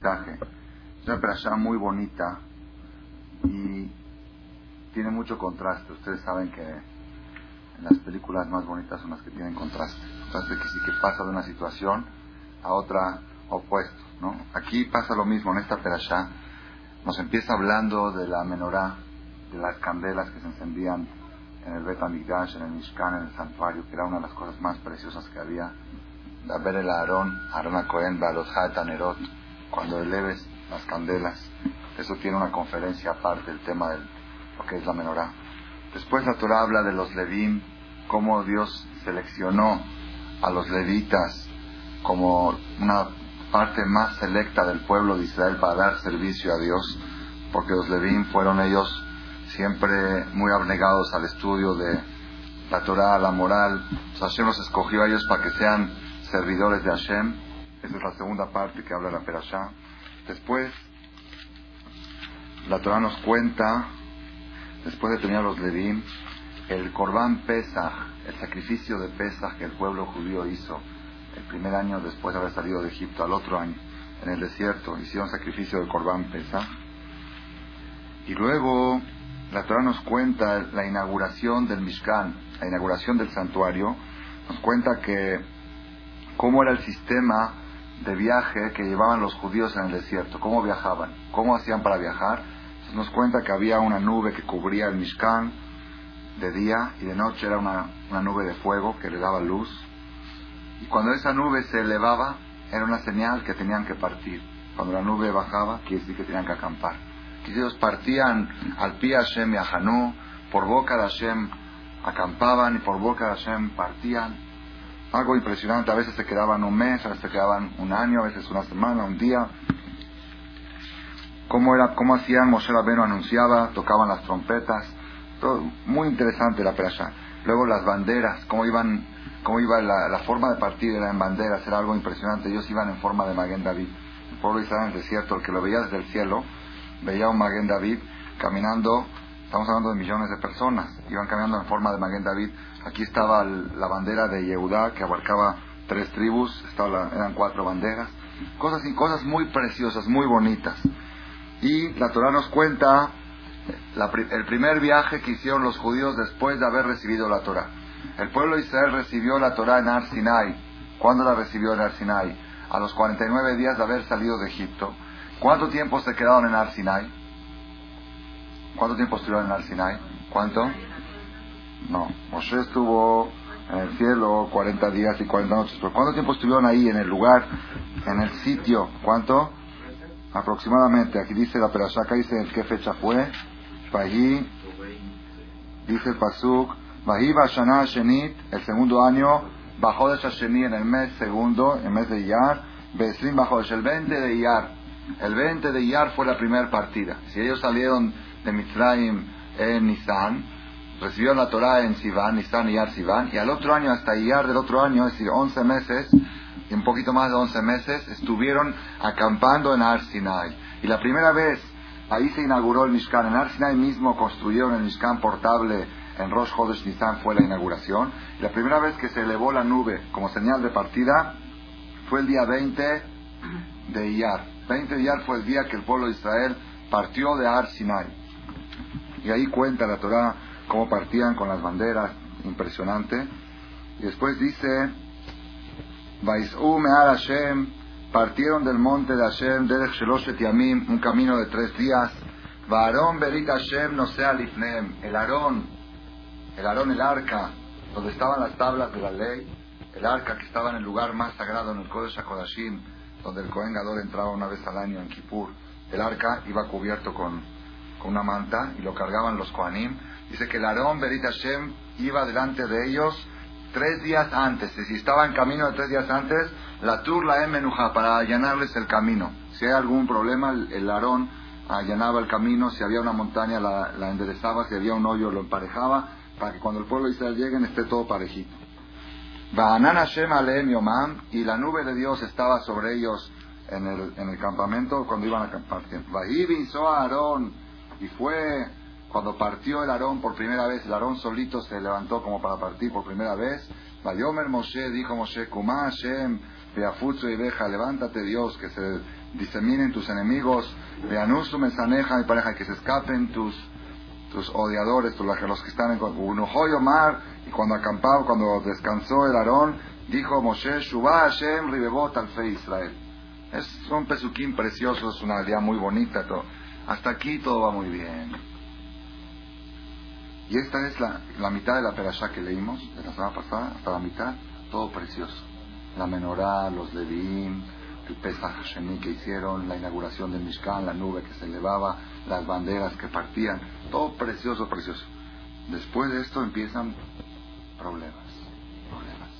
Es una perashá muy bonita y tiene mucho contraste. Ustedes saben que las películas más bonitas son las que tienen contraste. Contraste que sí que pasa de una situación a otra opuesto. ¿no? Aquí pasa lo mismo en esta perashá. Nos empieza hablando de la menorá, de las candelas que se encendían en el Bet en el Mishkan, en el santuario, que era una de las cosas más preciosas que había. Ver el Aarón, Aarón Cohen, los Tanerot, cuando eleves las candelas. Eso tiene una conferencia aparte, el tema de lo que es la menorá. Después la Torah habla de los Levim, cómo Dios seleccionó a los levitas como una parte más selecta del pueblo de Israel para dar servicio a Dios, porque los Levim fueron ellos siempre muy abnegados al estudio de la Torah, la moral. Hashem los escogió a ellos para que sean servidores de Hashem. Esa es la segunda parte que habla la Perashá. Después, la Torah nos cuenta, después de tener los Levim, el Corbán Pesach, el sacrificio de Pesach que el pueblo judío hizo el primer año después de haber salido de Egipto, al otro año, en el desierto, hicieron sacrificio del Corbán Pesach. Y luego la Torah nos cuenta la inauguración del Mishkan, la inauguración del santuario, nos cuenta que cómo era el sistema de viaje que llevaban los judíos en el desierto, cómo viajaban, cómo hacían para viajar. Nos cuenta que había una nube que cubría el Mishkan de día y de noche era una, una nube de fuego que le daba luz. Y cuando esa nube se elevaba, era una señal que tenían que partir. Cuando la nube bajaba, quiere decir que tenían que acampar. Que ellos partían al pie Hashem y a Hanú, por boca de Hashem acampaban y por boca de Hashem partían algo impresionante. A veces se quedaban un mes, a veces se quedaban un año, a veces una semana, un día. ¿Cómo, era, cómo hacían? Moshe Rabbeinu anunciaba, tocaban las trompetas. Todo, muy interesante la playa. Luego las banderas, cómo iban, cómo iba la, forma de partir era en banderas, era algo impresionante. Ellos iban en forma de Maguen David. El pueblo de en el desierto, el que lo veía desde el cielo, veía un Maguen David caminando, estamos hablando de millones de personas, iban caminando en forma de Maguen David Aquí estaba la bandera de Yehudá que abarcaba tres tribus, eran cuatro banderas, cosas y cosas muy preciosas, muy bonitas. Y la Torah nos cuenta el primer viaje que hicieron los judíos después de haber recibido la Torah. El pueblo de Israel recibió la Torah en Ar Sinai. ¿Cuándo la recibió en Ar Sinai? A los 49 días de haber salido de Egipto. ¿Cuánto tiempo se quedaron en Ar Sinai? ¿Cuánto tiempo estuvieron en Ar Sinai? ¿Cuánto? No, Moshe estuvo en el cielo 40 días y 40 noches. ¿Pero cuánto tiempo estuvieron ahí, en el lugar, en el sitio? ¿Cuánto? Aproximadamente. Aquí dice la Perashaka, dice en qué fecha fue. Allí dice el Pasuk, Vahi Bashana Shenit, el segundo año, bajó de Shasheni en el mes segundo, el mes de Iyar, Besrim bajó el 20 de Iyar. El 20 de Iyar fue la primera partida. Si ellos salieron de Mitzrayim en Nisan, recibieron la Torah en Sivan, Nisan, Iyar, Sivan, y al otro año, hasta Iyar del otro año, es decir, 11 meses, y un poquito más de 11 meses, estuvieron acampando en Ar Sinai. Y la primera vez, ahí se inauguró el Mishkan. En Ar Sinai mismo construyeron el Mishkan portable en Rosh Chodesh Nisan, fue la inauguración. Y la primera vez que se elevó la nube como señal de partida fue el día 20 de Iyar. 20 de Iyar fue el día que el pueblo de Israel partió de Ar Sinai. Y ahí cuenta la Torah cómo partían con las banderas, impresionante. Y después dice, Hashem, partieron del monte de Hashem, Derech Sheloshet Yamim, un camino de tres días. Varón Berit Hashem no sea Lifnem, el Aarón, el Aarón, el arca, donde estaban las tablas de la ley, el arca que estaba en el lugar más sagrado en el Kodesh HaKodashim, donde el Kohen Gadol entraba una vez al año en Kippur. El arca iba cubierto con, con una manta y lo cargaban los Kohanim Dice que el Aarón Berit Hashem iba delante de ellos tres días antes. Y si estaba en camino de tres días antes, la tur la emenuja para allanarles el camino. Si hay algún problema, el Aarón allanaba el camino. Si había una montaña, la, enderezaba. Si había un hoyo, lo emparejaba. Para que cuando el pueblo de Israel llegue, esté todo parejito. Y la nube de Dios estaba sobre ellos en el, en el campamento cuando iban a acampar. Aarón. Y fue cuando partió el Aarón por primera vez, el Aarón solito se levantó como para partir por primera vez. Vayomer Moshe, dijo Moshe, Kumá Hashem, Beafutsu y Beja, levántate Dios, que se diseminen tus enemigos, Beanusu Mesaneja, mi pareja, que se escapen tus, tus odiadores, los que están en Unujoy Omar, y cuando acampaba, cuando descansó el Aarón, dijo Moshe, Shubá Hashem Ribebot Alfe Israel. Es un pesuquín precioso, es una idea muy bonita. Todo. Hasta aquí todo va muy bien. Y esta es la, la mitad de la perashá que leímos, de la semana pasada, hasta la mitad, todo precioso. La menorá, los levín, el Pesach Sheni que hicieron, la inauguración del Mishkan, la nube que se elevaba, las banderas que partían, todo precioso, precioso. Después de esto empiezan problemas, problemas.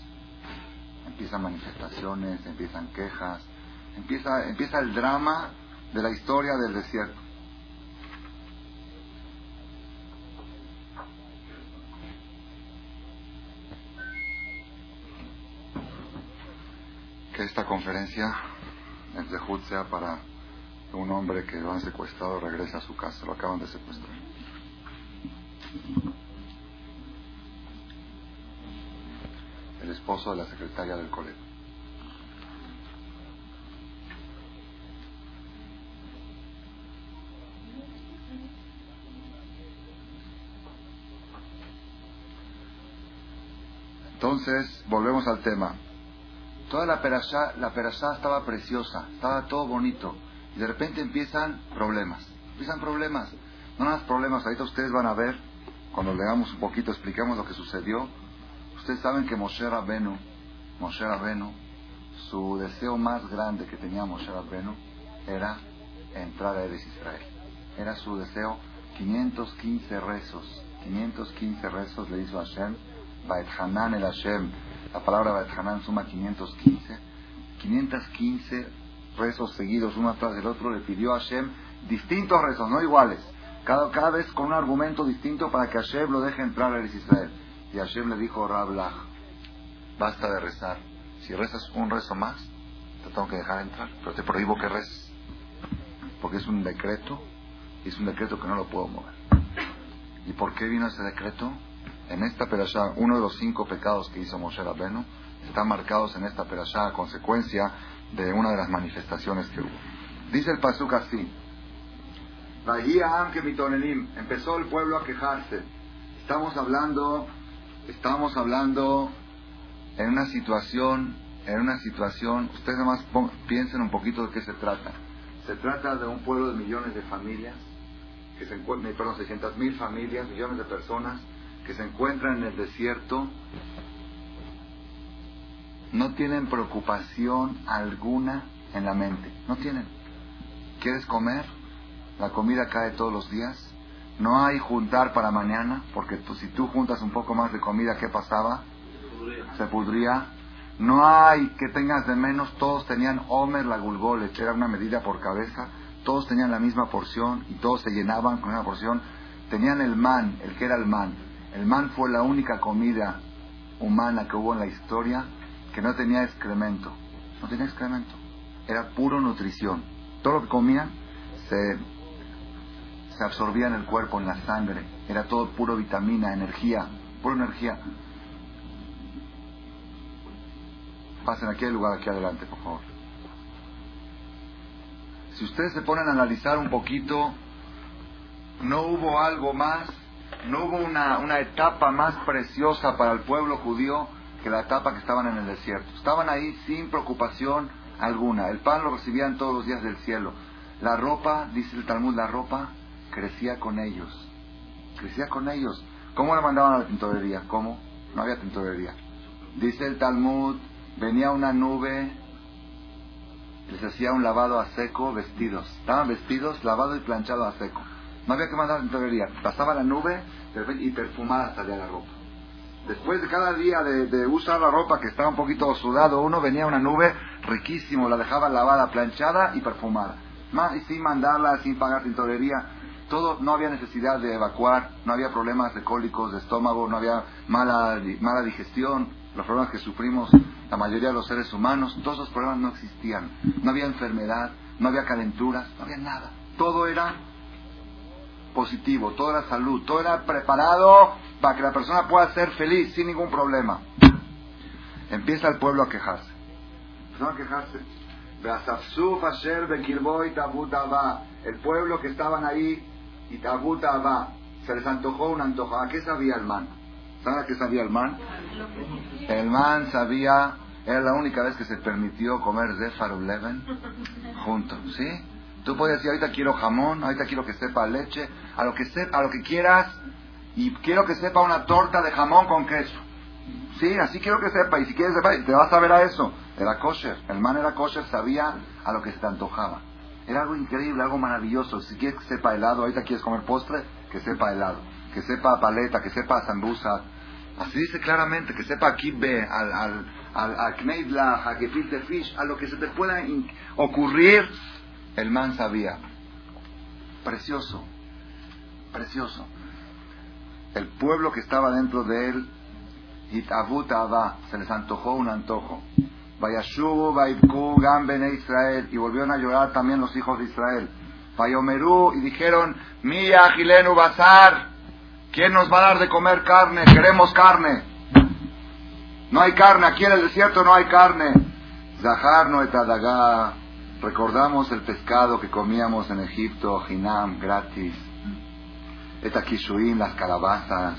Empiezan manifestaciones, empiezan quejas, empieza, empieza el drama de la historia del desierto. Esta conferencia en Zehut para un hombre que lo han secuestrado regrese a su casa, lo acaban de secuestrar. El esposo de la secretaria del colegio. Entonces, volvemos al tema. Toda la perashá, la perashá estaba preciosa, estaba todo bonito. Y de repente empiezan problemas. Empiezan problemas. No más problemas. Ahorita ustedes van a ver, cuando leamos un poquito, explicamos lo que sucedió. Ustedes saben que Moshe Rabenu, Moshe Rabenu, su deseo más grande que tenía Moshe Rabenu era entrar a Eres Israel. Era su deseo 515 rezos. 515 rezos le hizo Hashem. Baet Hanan el Hashem la palabra Bathanan suma 515. 515 rezos seguidos uno atrás del otro le pidió a Hashem distintos rezos, no iguales. Cada, cada vez con un argumento distinto para que Hashem lo deje entrar a Israel. Y Hashem le dijo, Rablach, basta de rezar. Si rezas un rezo más, te tengo que dejar entrar, pero te prohíbo que reces. Porque es un decreto, y es un decreto que no lo puedo mover. ¿Y por qué vino ese decreto? En esta perashá, uno de los cinco pecados que hizo Moshe Rabbeinu, están marcados en esta perashá a consecuencia de una de las manifestaciones que hubo. Dice el pasuk así, empezó el pueblo a quejarse. Estamos hablando, estamos hablando en una situación, en una situación, ustedes nomás piensen un poquito de qué se trata. Se trata de un pueblo de millones de familias, que se encuentran, perdón, 600 mil familias, millones de personas, que se encuentran en el desierto no tienen preocupación alguna en la mente. No tienen. ¿Quieres comer? La comida cae todos los días. No hay juntar para mañana, porque si tú juntas un poco más de comida, ¿qué pasaba? Se pudría. No hay que tengas de menos. Todos tenían Homer la Gulgolet, era una medida por cabeza. Todos tenían la misma porción y todos se llenaban con una porción. Tenían el man, el que era el man. El man fue la única comida humana que hubo en la historia que no tenía excremento. No tenía excremento. Era puro nutrición. Todo lo que comían se, se absorbía en el cuerpo, en la sangre. Era todo puro vitamina, energía, pura energía. Pasen aquí al lugar, aquí adelante, por favor. Si ustedes se ponen a analizar un poquito, no hubo algo más no hubo una, una etapa más preciosa para el pueblo judío que la etapa que estaban en el desierto. Estaban ahí sin preocupación alguna. El pan lo recibían todos los días del cielo. La ropa, dice el Talmud, la ropa crecía con ellos. Crecía con ellos. ¿Cómo la mandaban a la tintorería? ¿Cómo? No había tintorería. Dice el Talmud, venía una nube, les hacía un lavado a seco, vestidos. Estaban vestidos, lavado y planchado a seco. No había que mandar tintorería. Pasaba la nube y perfumada salía la ropa. Después de cada día de, usar la ropa que estaba un poquito sudado, uno venía una nube riquísimo, la dejaba lavada, planchada y perfumada. y sin mandarla, sin pagar tintorería. Todo, no había necesidad de evacuar, no había problemas de cólicos de estómago, no había mala, mala digestión, los problemas que sufrimos la mayoría de los seres humanos, todos esos problemas no existían. No había enfermedad, no había calenturas, no había nada. Todo era positivo, toda la salud, todo era preparado para que la persona pueda ser feliz sin ningún problema. Empieza el pueblo a quejarse. Empezaron a quejarse. El pueblo que estaban ahí, y va se les antojó un antojo. ¿A qué sabía el man? ¿Saben a qué sabía el man? El man sabía, era la única vez que se permitió comer de Leven juntos, ¿sí? Tú puedes decir, ahorita quiero jamón, ahorita quiero que sepa leche, a lo que, sepa, a lo que quieras, y quiero que sepa una torta de jamón con queso. Sí, así quiero que sepa, y si quieres sepa, te vas a ver a eso. Era kosher, el man era kosher, sabía a lo que se te antojaba. Era algo increíble, algo maravilloso. Si quieres que sepa helado, ahorita quieres comer postre, que sepa helado. Que sepa paleta, que sepa zambusa. Así dice claramente, que sepa kibbe, al, al, al, kneidlach, a gefilte fish, a lo que se te pueda ocurrir, el man sabía. Precioso, precioso. El pueblo que estaba dentro de él, se les antojó un antojo. Vayashubu, Israel, y volvieron a llorar también los hijos de Israel. Vayomerú, y dijeron, Mía, Gilenu, Bazar, ¿quién nos va a dar de comer carne? Queremos carne. No hay carne, aquí en el desierto no hay carne. Zahar no etadagá, recordamos el pescado que comíamos en Egipto, Hinam, gratis. Etakishuim, las calabazas,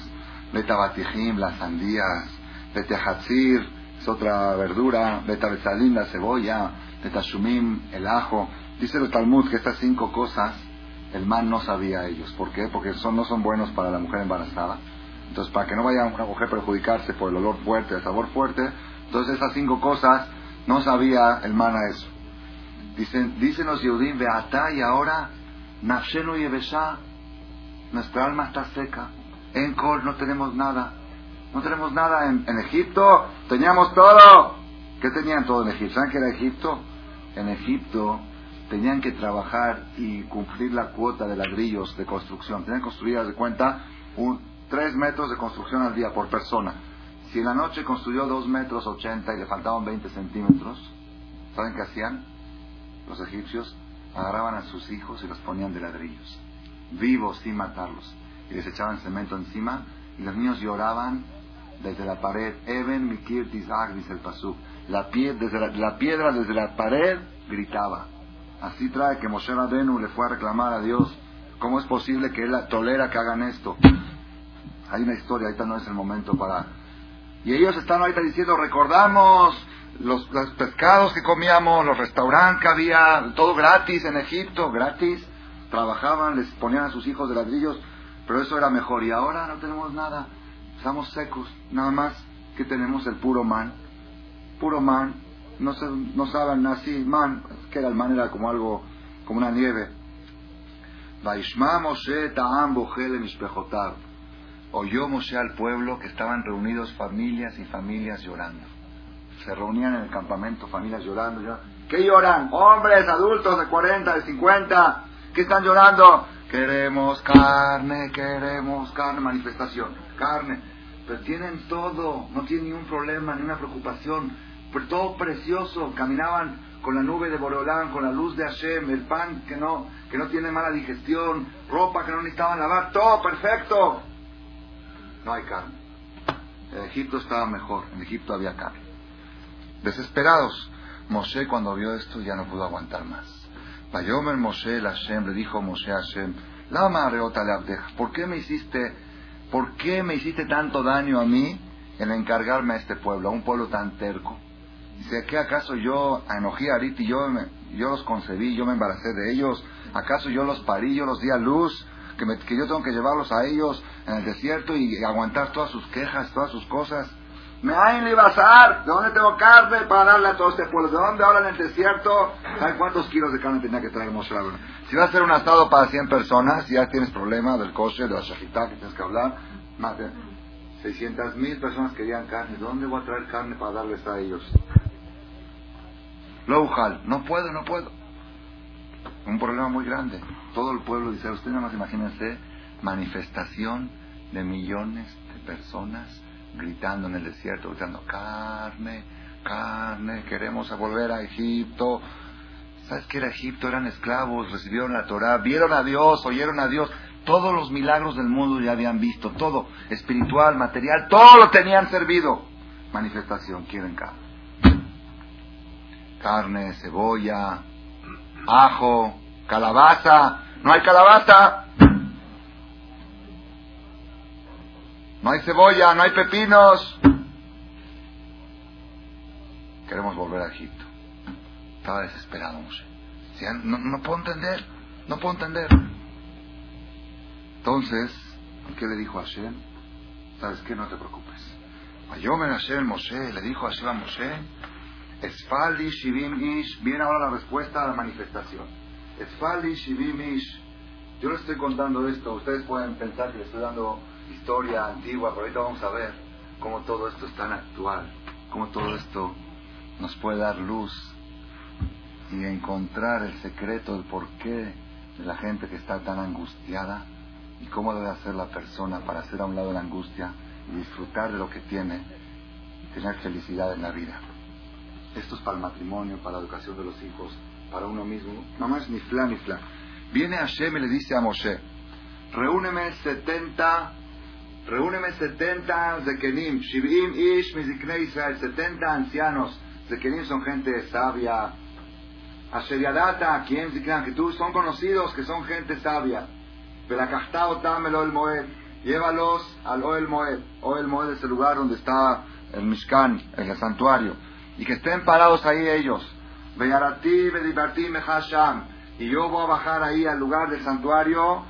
Betabatijim, las sandías, Betehatzir, es otra verdura, Betabetzalim, la cebolla, Betashumim, el ajo. Dice el Talmud que estas cinco cosas el man no sabía ellos. ¿Por qué? Porque son, no son buenos para la mujer embarazada. Entonces, para que no vaya una mujer a perjudicarse por el olor fuerte, el sabor fuerte, entonces esas cinco cosas no sabía el man a eso. Dicen, dicen los Yehudim, Beatá y ahora, Nafshenu y nuestra alma está seca. En Kol no tenemos nada. No tenemos nada. En, Egipto teníamos todo. ¿Qué tenían todo en Egipto? ¿Saben qué era Egipto? En Egipto tenían que trabajar y cumplir la cuota de ladrillos de construcción. Tenían que construir, de cuenta, un, tres metros de construcción al día por persona. Si en la noche construyó dos metros ochenta y le faltaban 20 centímetros, ¿saben qué hacían? Los egipcios agarraban a sus hijos y los ponían de ladrillos, vivos sin matarlos, y les echaban cemento encima, y los niños lloraban desde la pared. Eben Mikir dice el pasú. La, desde la piedra desde la pared gritaba. Así trae que Moshe Rabenu le fue a reclamar a Dios, ¿cómo es posible que él tolera que hagan esto? Hay una historia, ahorita no es el momento para... Y ellos están ahorita diciendo, recordamos los, los pescados que comíamos, los restaurantes que había, todo gratis en Egipto, gratis. Trabajaban, les ponían a sus hijos de ladrillos, pero eso era mejor. Y ahora no tenemos nada, estamos secos, nada más que tenemos el puro man. Puro man, no, se, no saben así, man, que era el man era como algo, como una nieve. Oyó Moshe al pueblo que estaban reunidos familias y familias llorando. Se reunían en el campamento familias llorando. llorando. ¿Qué lloran? Hombres, adultos de 40, de 50. ¿Qué están llorando? Queremos carne, queremos carne, manifestación, carne. Pero tienen todo, no tienen ni un problema, ni una preocupación pero todo precioso, caminaban con la nube de Borolán, con la luz de Hashem, el pan que no, que no tiene mala digestión, ropa que no necesitaban lavar, todo perfecto. No hay carne. En Egipto estaba mejor, en Egipto había carne. Desesperados, Moshe cuando vio esto ya no pudo aguantar más. Vayomer Moshe el Hashem, le dijo Moshe a Hashem, Lama ¿por qué me hiciste, por qué me hiciste tanto daño a mí en encargarme a este pueblo, a un pueblo tan terco? Dice, ¿qué acaso yo enojé a Arit y yo, yo los concebí, yo me embaracé de ellos? ¿Acaso yo los parí, yo los di a luz? Que, que yo tengo que llevarlos a ellos en el desierto y aguantar todas sus quejas, todas sus cosas. Me hay ¿de dónde tengo carne para darle a todo este pueblo? ¿De dónde ahora en el desierto? ¿Sabes cuántos kilos de carne tenía que traer Moshe Si va a hacer un asado para 100 personas, ya tienes problema del coche, de la shahita que tienes que hablar. Más de 600 mil personas querían carne. ¿De dónde voy a traer carne para darles a ellos? Louhal, no puedo, no puedo. Un problema muy grande. Todo el pueblo dice, usted nada más imagínense, manifestación de millones de personas gritando en el desierto, gritando, carne, carne, queremos volver a Egipto. ¿Sabes qué era Egipto? Eran esclavos, recibieron la Torah, vieron a Dios, oyeron a Dios. Todos los milagros del mundo ya habían visto, todo, espiritual, material, todo lo tenían servido. Manifestación, quieren carne. carne, cebolla, ajo, calabaza. No hay calabaza. No hay cebolla, no hay pepinos. Queremos volver a Egipto. Estaba desesperado Moshe. No, no puedo entender, no puedo entender. Entonces, ¿qué le dijo a Hashem? ¿Sabes qué? No te preocupes. Ayomer Hashem Moshe, le dijo a Hashem a Moshe, Esfaldi Shivim Ish, viene ahora la respuesta a la manifestación. Esfaldi Shivim Ish. Yo les estoy contando esto, ustedes pueden pensar que les estoy dando historia antigua, pero ahorita vamos a ver cómo todo esto es tan actual, cómo todo esto nos puede dar luz y encontrar el secreto del porqué de la gente que está tan angustiada y cómo debe hacer la persona para hacer a un lado la angustia y disfrutar de lo que tiene y tener felicidad en la vida. Esto es para el matrimonio, para la educación de los hijos, para uno mismo. Mamá es ni fla ni fla. Viene Hashem y le dice a Moshe, reúneme 70, reúneme 70 Zekenim, Shivim Ish Mizikne Israel, 70 ancianos. Zekenim son gente sabia. Asheriadata, quien que tú son conocidos, que son gente sabia. Tamelo el Moed. Llévalos al Oel Moed. Oel Moed es el lugar donde está el Mishkan, el santuario. Y que estén parados ahí ellos. Veyarati, Vedibarti, Mehasham. Y yo voy a bajar ahí al lugar del santuario.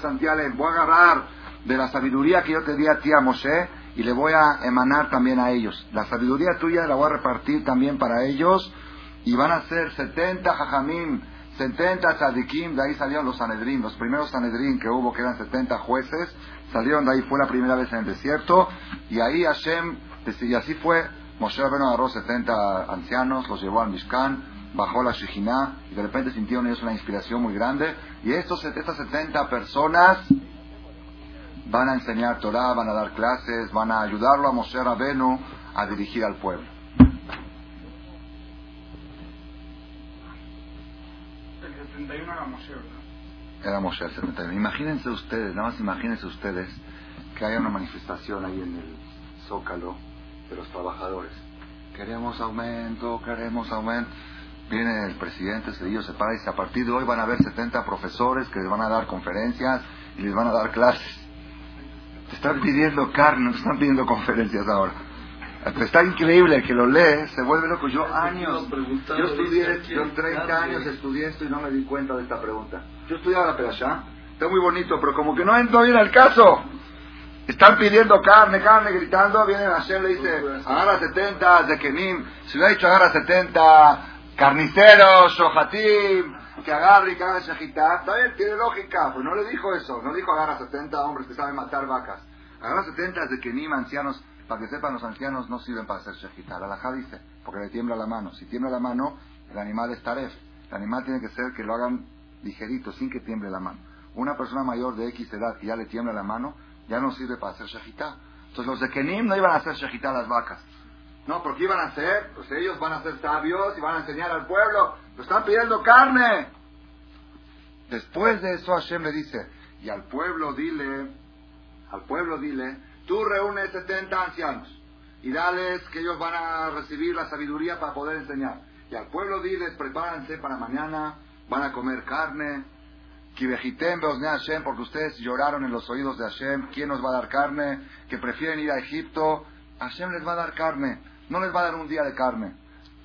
Santialem. Voy a agarrar de la sabiduría que yo te di a ti a Moshe y le voy a emanar también a ellos. La sabiduría tuya la voy a repartir también para ellos y van a ser 70 jajamim 70 tzadikim, de ahí salieron los Sanedrín, los primeros Sanedrín que hubo, que eran 70 jueces, salieron de ahí, fue la primera vez en el desierto, y ahí Hashem, y así fue, Moshe Rabbeinu agarró 70 ancianos, los llevó al Mishkan, bajó la Shejinah, y de repente sintieron ellos una inspiración muy grande, y estos, estas 70 personas van a enseñar Torah, van a dar clases, van a ayudarlo a Moshe Rabbeinu a dirigir al pueblo. era Moshe. el 71. Imagínense ustedes, nada más imagínense ustedes que haya una manifestación ahí en el Zócalo de los trabajadores. Queremos aumento, queremos aumento. Viene el presidente Cedillo, se para y dice, a partir de hoy van a haber 70 profesores que les van a dar conferencias y les van a dar clases. Te están pidiendo carne, no están pidiendo conferencias ahora. Está increíble que lo lee, se vuelve loco. Yo años, yo estudié, yo 30 años estudié esto y no me di cuenta de esta pregunta. Yo estudiaba la perashá, está muy bonito, pero como que no entro bien al caso. Están pidiendo carne, carne, gritando, viene Hashem le dice, agarra 70 de Kenim, si ha dicho agarra 70 carniceros, shohatim, que agarre y que haga shejitá, está bien, tiene lógica, pero no le dijo eso, no dijo agarra 70 hombres que saben matar vacas, agarra 70 de Kenim, ancianos, para que sepan, los ancianos no sirven para hacer shejitá. La alajá dice, porque le tiembla la mano. Si tiembla la mano, el animal es taref. El animal tiene que ser que lo hagan ligerito, sin que tiemble la mano. Una persona mayor de X edad que ya le tiembla la mano, ya no sirve para hacer shejitá. Entonces los de Kenim no iban a hacer shejitá a las vacas. No, porque iban a hacer, pues ellos van a ser sabios y van a enseñar al pueblo. Lo están pidiendo carne. Después de eso Hashem le dice, y al pueblo dile, al pueblo dile, Tú reúnes 70 ancianos y dales que ellos van a recibir la sabiduría para poder enseñar. Y al pueblo diles, prepárense para mañana, van a comer carne. Hashem, porque ustedes lloraron en los oídos de Hashem, ¿quién nos va a dar carne? Que prefieren ir a Egipto, Hashem les va a dar carne, no les va a dar un día de carne,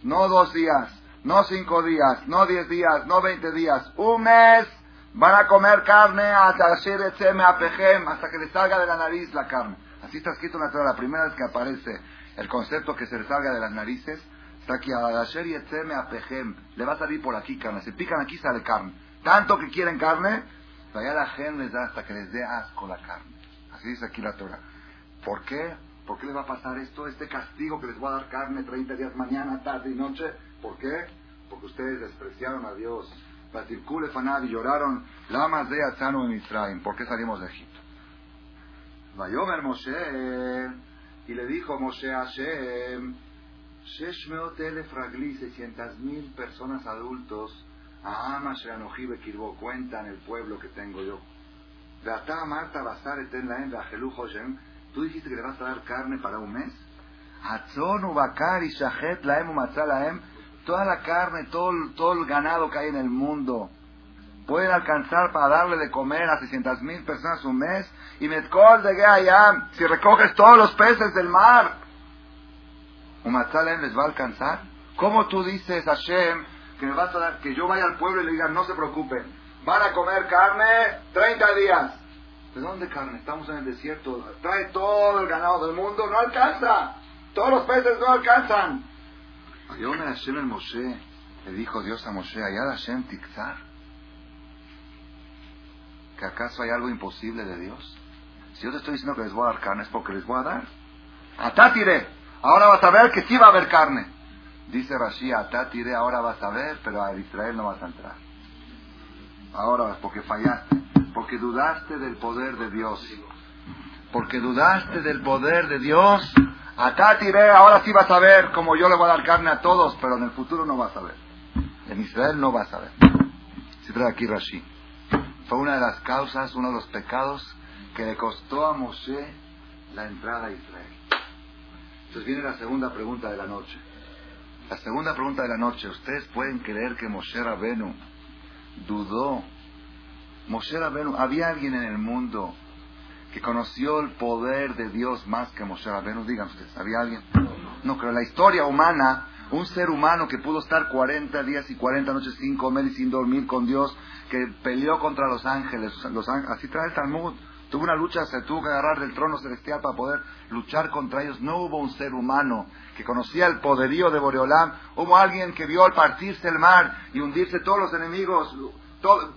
no dos días, no cinco días, no diez días, no veinte días, un mes van a comer carne hasta que les salga de la nariz la carne. Así está escrito en la Torah. La primera vez que aparece el concepto que se le salga de las narices, está aquí. Le va a salir por aquí carne. Se pican aquí, sale carne. Tanto que quieren carne, allá la gente les da hasta que les dé asco la carne. Así dice aquí la Torah. ¿Por qué? ¿Por qué les va a pasar esto? Este castigo que les va a dar carne 30 días mañana, tarde y noche. ¿Por qué? Porque ustedes despreciaron a Dios. Batirkule fanad y lloraron. Lamas de Atzano en Israel. ¿Por qué salimos de Egipto? Vayomer Moshe, y le dijo Moshe a Hashem, Sheshmeot elef ragli, seiscientas mil personas adultos, a Ama Sheanojibe Kirbo, cuentan el pueblo que tengo yo. Beatá Marta Basar Eten Laen Tú dijiste que le vas a dar carne para un mes. toda la carne, todo, todo el ganado que hay en el mundo, pueden alcanzar para darle de comer a 600 mil personas un mes. Y Metkol de allá, si recoges todos los peces del mar, ¿Umatzalem les va a alcanzar? ¿Cómo tú dices, Hashem, que me vas a dar, que yo vaya al pueblo y le diga, no se preocupen, van a comer carne 30 días? ¿De dónde carne? Estamos en el desierto, trae todo el ganado del mundo, no alcanza. Todos los peces no alcanzan. Ayome Hashem el Moshe, le dijo Dios a Moshe, allá Hashem Tikzar. ¿Que acaso hay algo imposible de Dios? Si yo te estoy diciendo que les voy a dar carne es porque les voy a dar. Atátire, ahora vas a ver que sí va a haber carne. Dice Rashi, Atátire, ahora vas a ver, pero a Israel no vas a entrar. Ahora, porque fallaste, porque dudaste del poder de Dios. Porque dudaste del poder de Dios. Atátire, ahora sí vas a ver como yo le voy a dar carne a todos, pero en el futuro no vas a ver. En Israel no vas a ver. Si trae aquí Rashi. Fue una de las causas, uno de los pecados que le costó a Moshe la entrada a Israel. Entonces viene la segunda pregunta de la noche. La segunda pregunta de la noche. ¿Ustedes pueden creer que Moshe Rabenu dudó? Moshe Rabenu, ¿había alguien en el mundo que conoció el poder de Dios más que Moshe Rabenu? Digan ustedes, ¿había alguien? No, pero la historia humana, un ser humano que pudo estar 40 días y 40 noches sin comer y sin dormir con Dios, que peleó contra los ángeles, los así trae el Talmud. Tuvo una lucha, se tuvo que agarrar del trono celestial para poder luchar contra ellos. No hubo un ser humano que conocía el poderío de Boreolam. Hubo alguien que vio al partirse el mar y hundirse todos los enemigos, todo,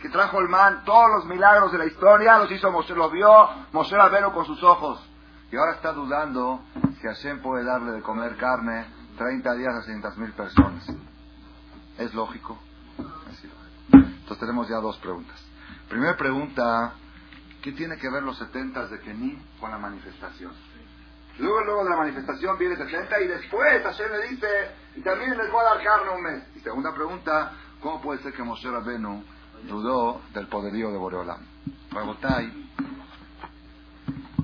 que, trajo el mar, todos los milagros de la historia, los hizo Moshe, los vio Moshe Rabero con sus ojos. Y ahora está dudando si Hashem puede darle de comer carne 30 días a 600 mil personas. ¿Es lógico? Entonces tenemos ya dos preguntas. Primera pregunta, ¿qué tiene que ver los 70 de Kení con la manifestación? Luego, luego de la manifestación viene 70 y después Hashem le dice, y también les voy a dar carne un mes. Y segunda pregunta, ¿cómo puede ser que Moshe Rabenu dudó del poderío de Boreolam?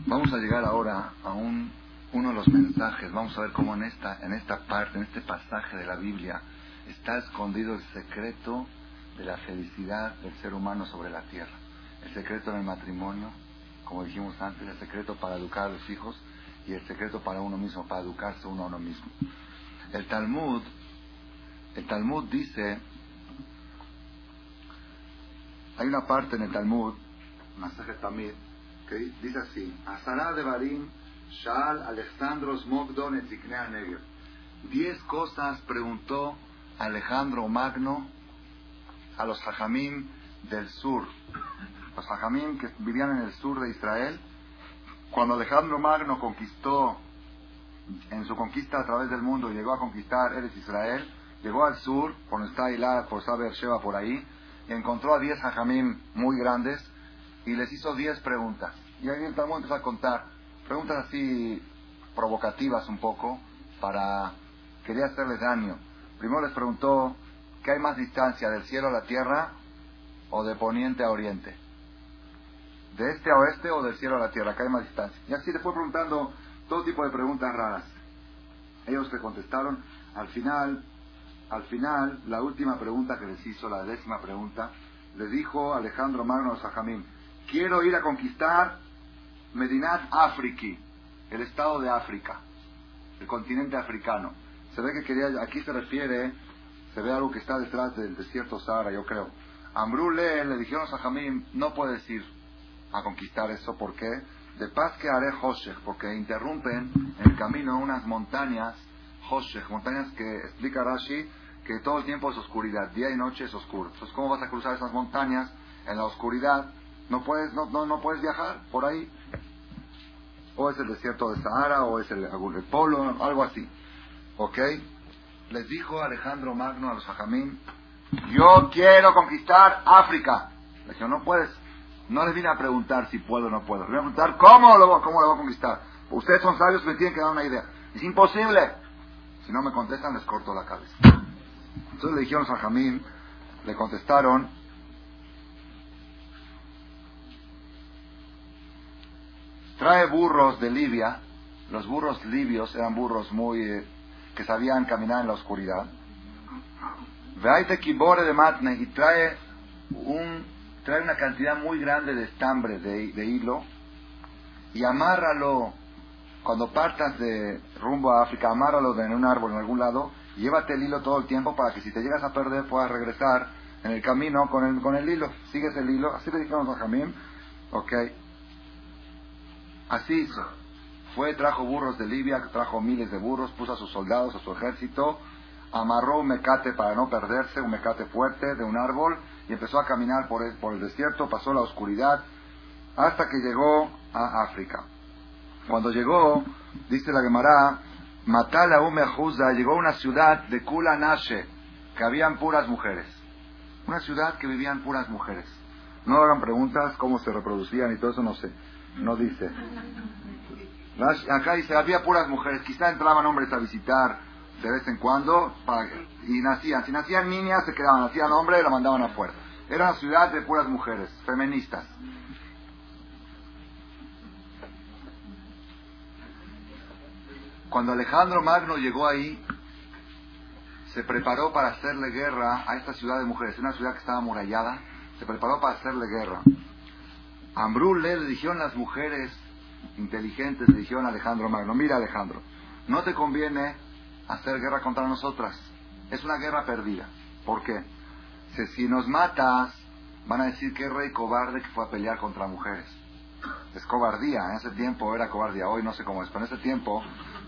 vamos a llegar ahora a un, uno de los mensajes, vamos a ver cómo en esta, en esta parte, en este pasaje de la Biblia, está escondido el secreto de la felicidad del ser humano sobre la tierra. El secreto en el matrimonio, como dijimos antes, el secreto para educar a los hijos y el secreto para uno mismo, para educarse uno a uno mismo. El Talmud, el Talmud dice, hay una parte en el Talmud, Masaje Tamid, que dice así, Asara de Barim, Shal Neger. Diez cosas preguntó Alejandro Magno a los hajamim del sur. Los hajamim que vivían en el sur de Israel. Cuando Alejandro Magno conquistó, en su conquista a través del mundo, llegó a conquistar Eres Israel, llegó al sur, por donde está Ilá, por Saber Sheba, por ahí, encontró a diez hajamim muy grandes y les hizo diez preguntas. Y ahí el Talmud empezó a contar preguntas así provocativas un poco para quería hacerles daño. Primero les preguntó ¿Qué hay más distancia del cielo a la tierra o de poniente a oriente? ¿De este a oeste o del cielo a la tierra? ¿Qué hay más distancia? Y así le fue preguntando todo tipo de preguntas raras. Ellos le contestaron. Al final, al final, la última pregunta que les hizo, la décima pregunta, le dijo Alejandro Magno Sajamín, quiero ir a conquistar Medinat Afriki, el estado de África, el continente africano. Se ve que quería, aquí se refiere se ve algo que está detrás del desierto Sahara, yo creo. Ambrule le dijeron a Jamim, no puedes ir a conquistar eso, ¿por qué? De paz que haré Hoshech, porque interrumpen en el camino unas montañas, Hoshech, montañas que explica Rashi que todo el tiempo es oscuridad, día y noche es oscuro. Entonces, ¿cómo vas a cruzar esas montañas en la oscuridad? No puedes, no, no, no puedes viajar por ahí. O es el desierto de Sahara, o es el, el polo, algo así. ¿Ok? les dijo Alejandro Magno a los Ajamín, yo quiero conquistar África. Le dijo, no puedes. No les vine a preguntar si puedo o no puedo. Les vine a preguntar cómo lo, cómo lo voy a conquistar. Ustedes son sabios, me tienen que dar una idea. Es imposible. Si no me contestan, les corto la cabeza. Entonces le dijeron a Jamín, le contestaron, trae burros de Libia los burros libios eran burros muy eh, que sabían caminar en la oscuridad. Veite kibore de matne y trae un trae una cantidad muy grande de estambre de, de hilo y amárralo cuando partas de rumbo a África, amárralo en un árbol en algún lado, llévate el hilo todo el tiempo para que si te llegas a perder puedas regresar en el camino con el, con el hilo. Sigues el hilo, así le dijimos a Jamín, ok. Así hizo. Fue, trajo burros de Libia, trajo miles de burros, puso a sus soldados, a su ejército, amarró un mecate para no perderse, un mecate fuerte de un árbol, y empezó a caminar por el, por el desierto, pasó la oscuridad, hasta que llegó a África. Cuando llegó, dice la Gemara, Matala Ume llegó a una ciudad de Kula Nashe, que habían puras mujeres. Una ciudad que vivían puras mujeres. No hagan preguntas cómo se reproducían y todo eso, no sé. No dice. Acá dice, había puras mujeres. Quizá entraban hombres a visitar de vez en cuando y nacían. Si nacían niñas, se quedaban. Nacían hombres la mandaban afuera. Era una ciudad de puras mujeres, feministas. Cuando Alejandro Magno llegó ahí, se preparó para hacerle guerra a esta ciudad de mujeres, una ciudad que estaba amurallada, se preparó para hacerle guerra. Ambrú le dijeron las mujeres inteligentes, le dijeron a Alejandro Magno, mira Alejandro, no te conviene hacer guerra contra nosotras, es una guerra perdida. ¿Por qué? Si, si nos matas, van a decir que rey cobarde que fue a pelear contra mujeres. Es cobardía, en ese tiempo era cobardía, hoy no sé cómo es, pero en ese tiempo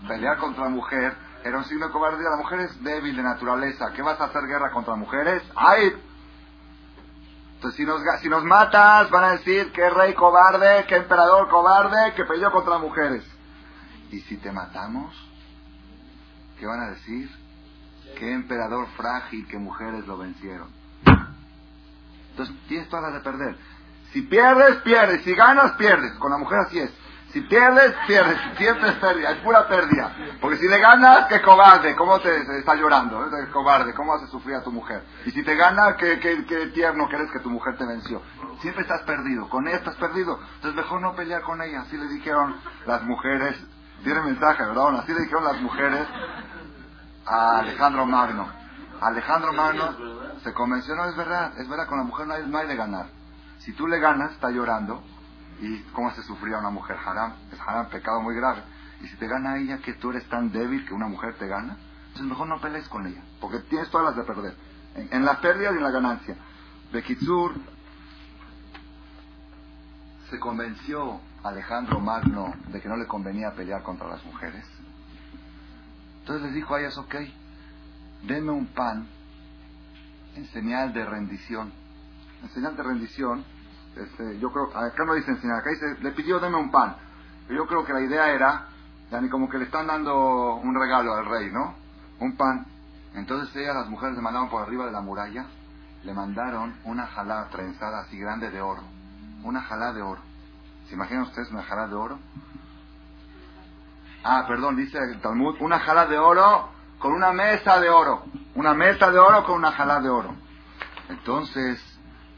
pelear contra mujer era un signo de cobardía. La mujer es débil de naturaleza. ¿Qué vas a hacer guerra contra mujeres? ¡Ay! Entonces, si nos, si nos matas, van a decir que rey cobarde, que emperador cobarde, que peleó contra mujeres. ¿Y si te matamos? ¿Qué van a decir? Que emperador frágil, que mujeres lo vencieron. Entonces, tienes todas las de perder. Si pierdes, pierdes. Si ganas, pierdes. Con la mujer así es. Si pierdes, pierdes. Siempre es pérdida, es pura pérdida. Porque si le ganas, qué cobarde. ¿Cómo te, está llorando? ¿eh? cobarde. ¿Cómo hace sufrir a tu mujer? Y si te gana, qué, tierno que eres que tu mujer te venció. Siempre estás perdido. Con ella estás perdido. Entonces mejor no pelear con ella. Así le dijeron las mujeres. Tiene mensaje, ¿verdad? Así le dijeron las mujeres a Alejandro Magno. Alejandro Magno se convenció, no es verdad, es verdad, con la mujer no hay, no hay de ganar. Si tú le ganas, está llorando, ¿Y cómo se sufría una mujer haram? Es haram, pecado muy grave. Y si te gana ella que tú eres tan débil que una mujer te gana, entonces mejor no pelees con ella, porque tienes todas las de perder. En, la pérdida y en la ganancia. Bekitsur se convenció Alejandro Magno de que no le convenía pelear contra las mujeres. Entonces les dijo a ellas, ok, denme un pan en señal de rendición. En señal de rendición este, yo creo, acá no dice enseñar, acá dice, le pidió deme un pan. Yo creo que la idea era, ya ni como que le están dando un regalo al rey, ¿no? Un pan. Entonces ellas, las mujeres, le mandaron por arriba de la muralla, le mandaron una jalá trenzada así grande de oro. Una jalá de oro. ¿Se imaginan ustedes una jalá de oro? Ah, perdón, dice el Talmud, una jalá de oro con una mesa de oro. Una mesa de oro con una jalá de oro. Entonces,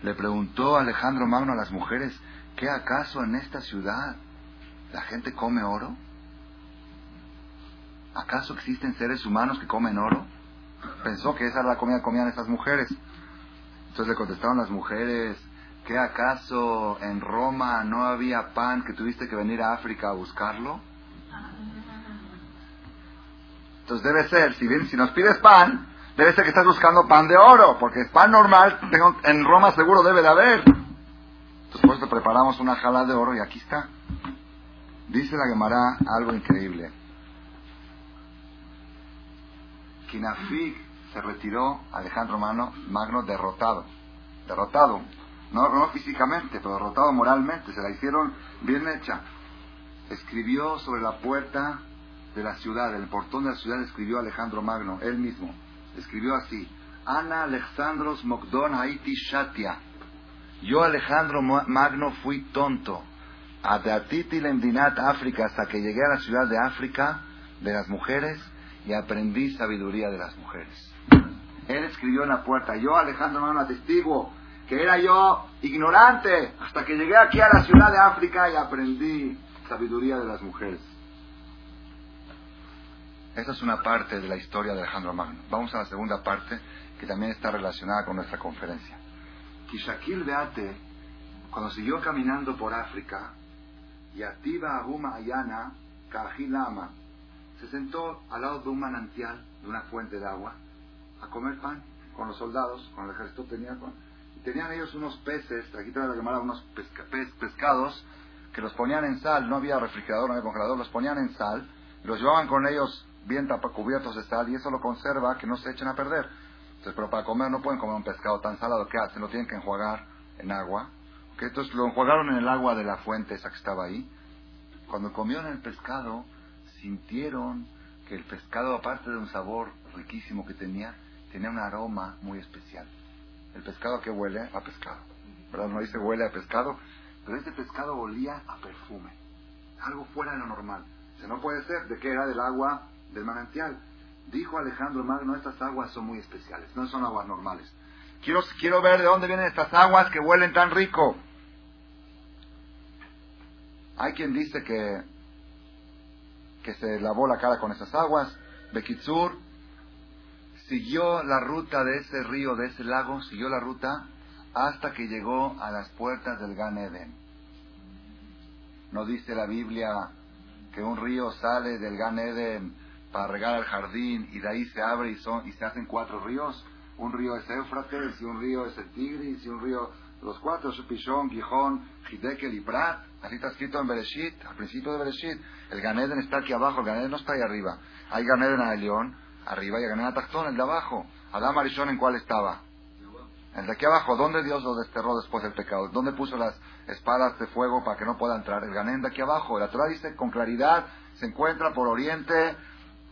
le preguntó Alejandro Magno a las mujeres, ¿qué acaso en esta ciudad la gente come oro? ¿Acaso existen seres humanos que comen oro? Pensó que esa era la comida que comían estas mujeres. Entonces le contestaron las mujeres, ¿qué acaso en Roma no había pan que tuviste que venir a África a buscarlo? Entonces debe ser, si, bien, si nos pides pan, Debe ser que estás buscando pan de oro, porque pan normal, en Roma seguro debe de haber. Por eso preparamos una jala de oro y aquí está. Dice la Gemara algo increíble. Kinafig se retiró, Alejandro Magno, Magno derrotado. Derrotado. No, no físicamente, pero derrotado moralmente. Se la hicieron bien hecha. Escribió sobre la puerta de la ciudad, el portón de la ciudad, escribió Alejandro Magno, él mismo escribió así, Ana Alejandros Mogdon Haiti Shatia. Yo Alejandro Magno fui tonto. Adatiti Lendinat África hasta que llegué a la ciudad de África de las mujeres y aprendí sabiduría de las mujeres. Él escribió en la puerta, yo Alejandro Magno atestiguo que era yo ignorante hasta que llegué aquí a la ciudad de África y aprendí sabiduría de las mujeres. Esa es una parte de la historia de Alejandro Magno. Vamos a la segunda parte, que también está relacionada con nuestra conferencia. Kishakil Beate, cuando siguió caminando por África, y Ativa Aguma Ayana, Kahilama, se sentó al lado de un manantial, de una fuente de agua, a comer pan con los soldados, con el ejército tenía y tenían ellos unos peces, aquí trae la llamada unos pescados, que los ponían en sal, no había refrigerador, no había congelador, los ponían en sal, los llevaban con ellos bien cubiertos de sal y eso lo conserva que no se echen a perder. Entonces, pero para comer no pueden comer un pescado tan salado, ¿qué hacen? Lo tienen que enjuagar en agua. Entonces lo enjuagaron en el agua de la fuente esa que estaba ahí. Cuando comieron el pescado, sintieron que el pescado, aparte de un sabor riquísimo que tenía, tenía un aroma muy especial. El pescado que huele a pescado. ¿Verdad? No dice huele a pescado, pero este pescado olía a perfume. Algo fuera de lo normal. Se no puede ser. ¿De qué era? Del agua del manantial. Dijo Alejandro Magno, estas aguas son muy especiales, no son aguas normales. Quiero, quiero ver de dónde vienen estas aguas que huelen tan rico. Hay quien dice que, que se lavó la cara con esas aguas. Bekitsur siguió la ruta de ese río, de ese lago, siguió la ruta hasta que llegó a las puertas del Gan Eden. ¿No dice la Biblia que un río sale del Gan Eden para regar al jardín y de ahí se abre y, son, y se hacen cuatro ríos? Un río es Éufrates y un río es el Tigris y un río, los cuatro, Pichón, Gijón, Hidekel y Prat. Así está escrito en Bereshit, al principio de Bereshit. El Ganeden está aquí abajo, el Ganeden no está ahí arriba. Hay Ganeden a León, arriba y Ganeden a Tactón, el de abajo. Adán Arishon, ¿en cuál estaba? El de aquí abajo, ¿dónde Dios lo desterró después del pecado? ¿Dónde puso las espadas de fuego para que no pueda entrar? El Ganeden de aquí abajo. La Torah dice con claridad, se encuentra por oriente,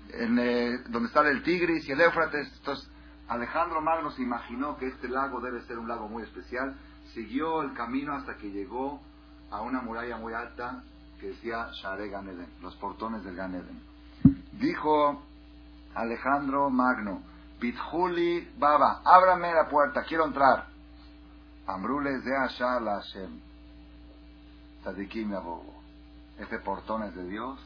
en, eh, donde está el Tigris y el Éufrates. Entonces, Alejandro Magno se imaginó que este lago debe ser un lago muy especial. Siguió el camino hasta que llegó a una muralla muy alta que decía Share Ganeden, los portones del Ganeden. Dijo Alejandro Magno, Pitjuli Baba, ábrame la puerta, quiero entrar. Ambrules de Ashar la Hashem. Tzadikim Este portón es de Dios.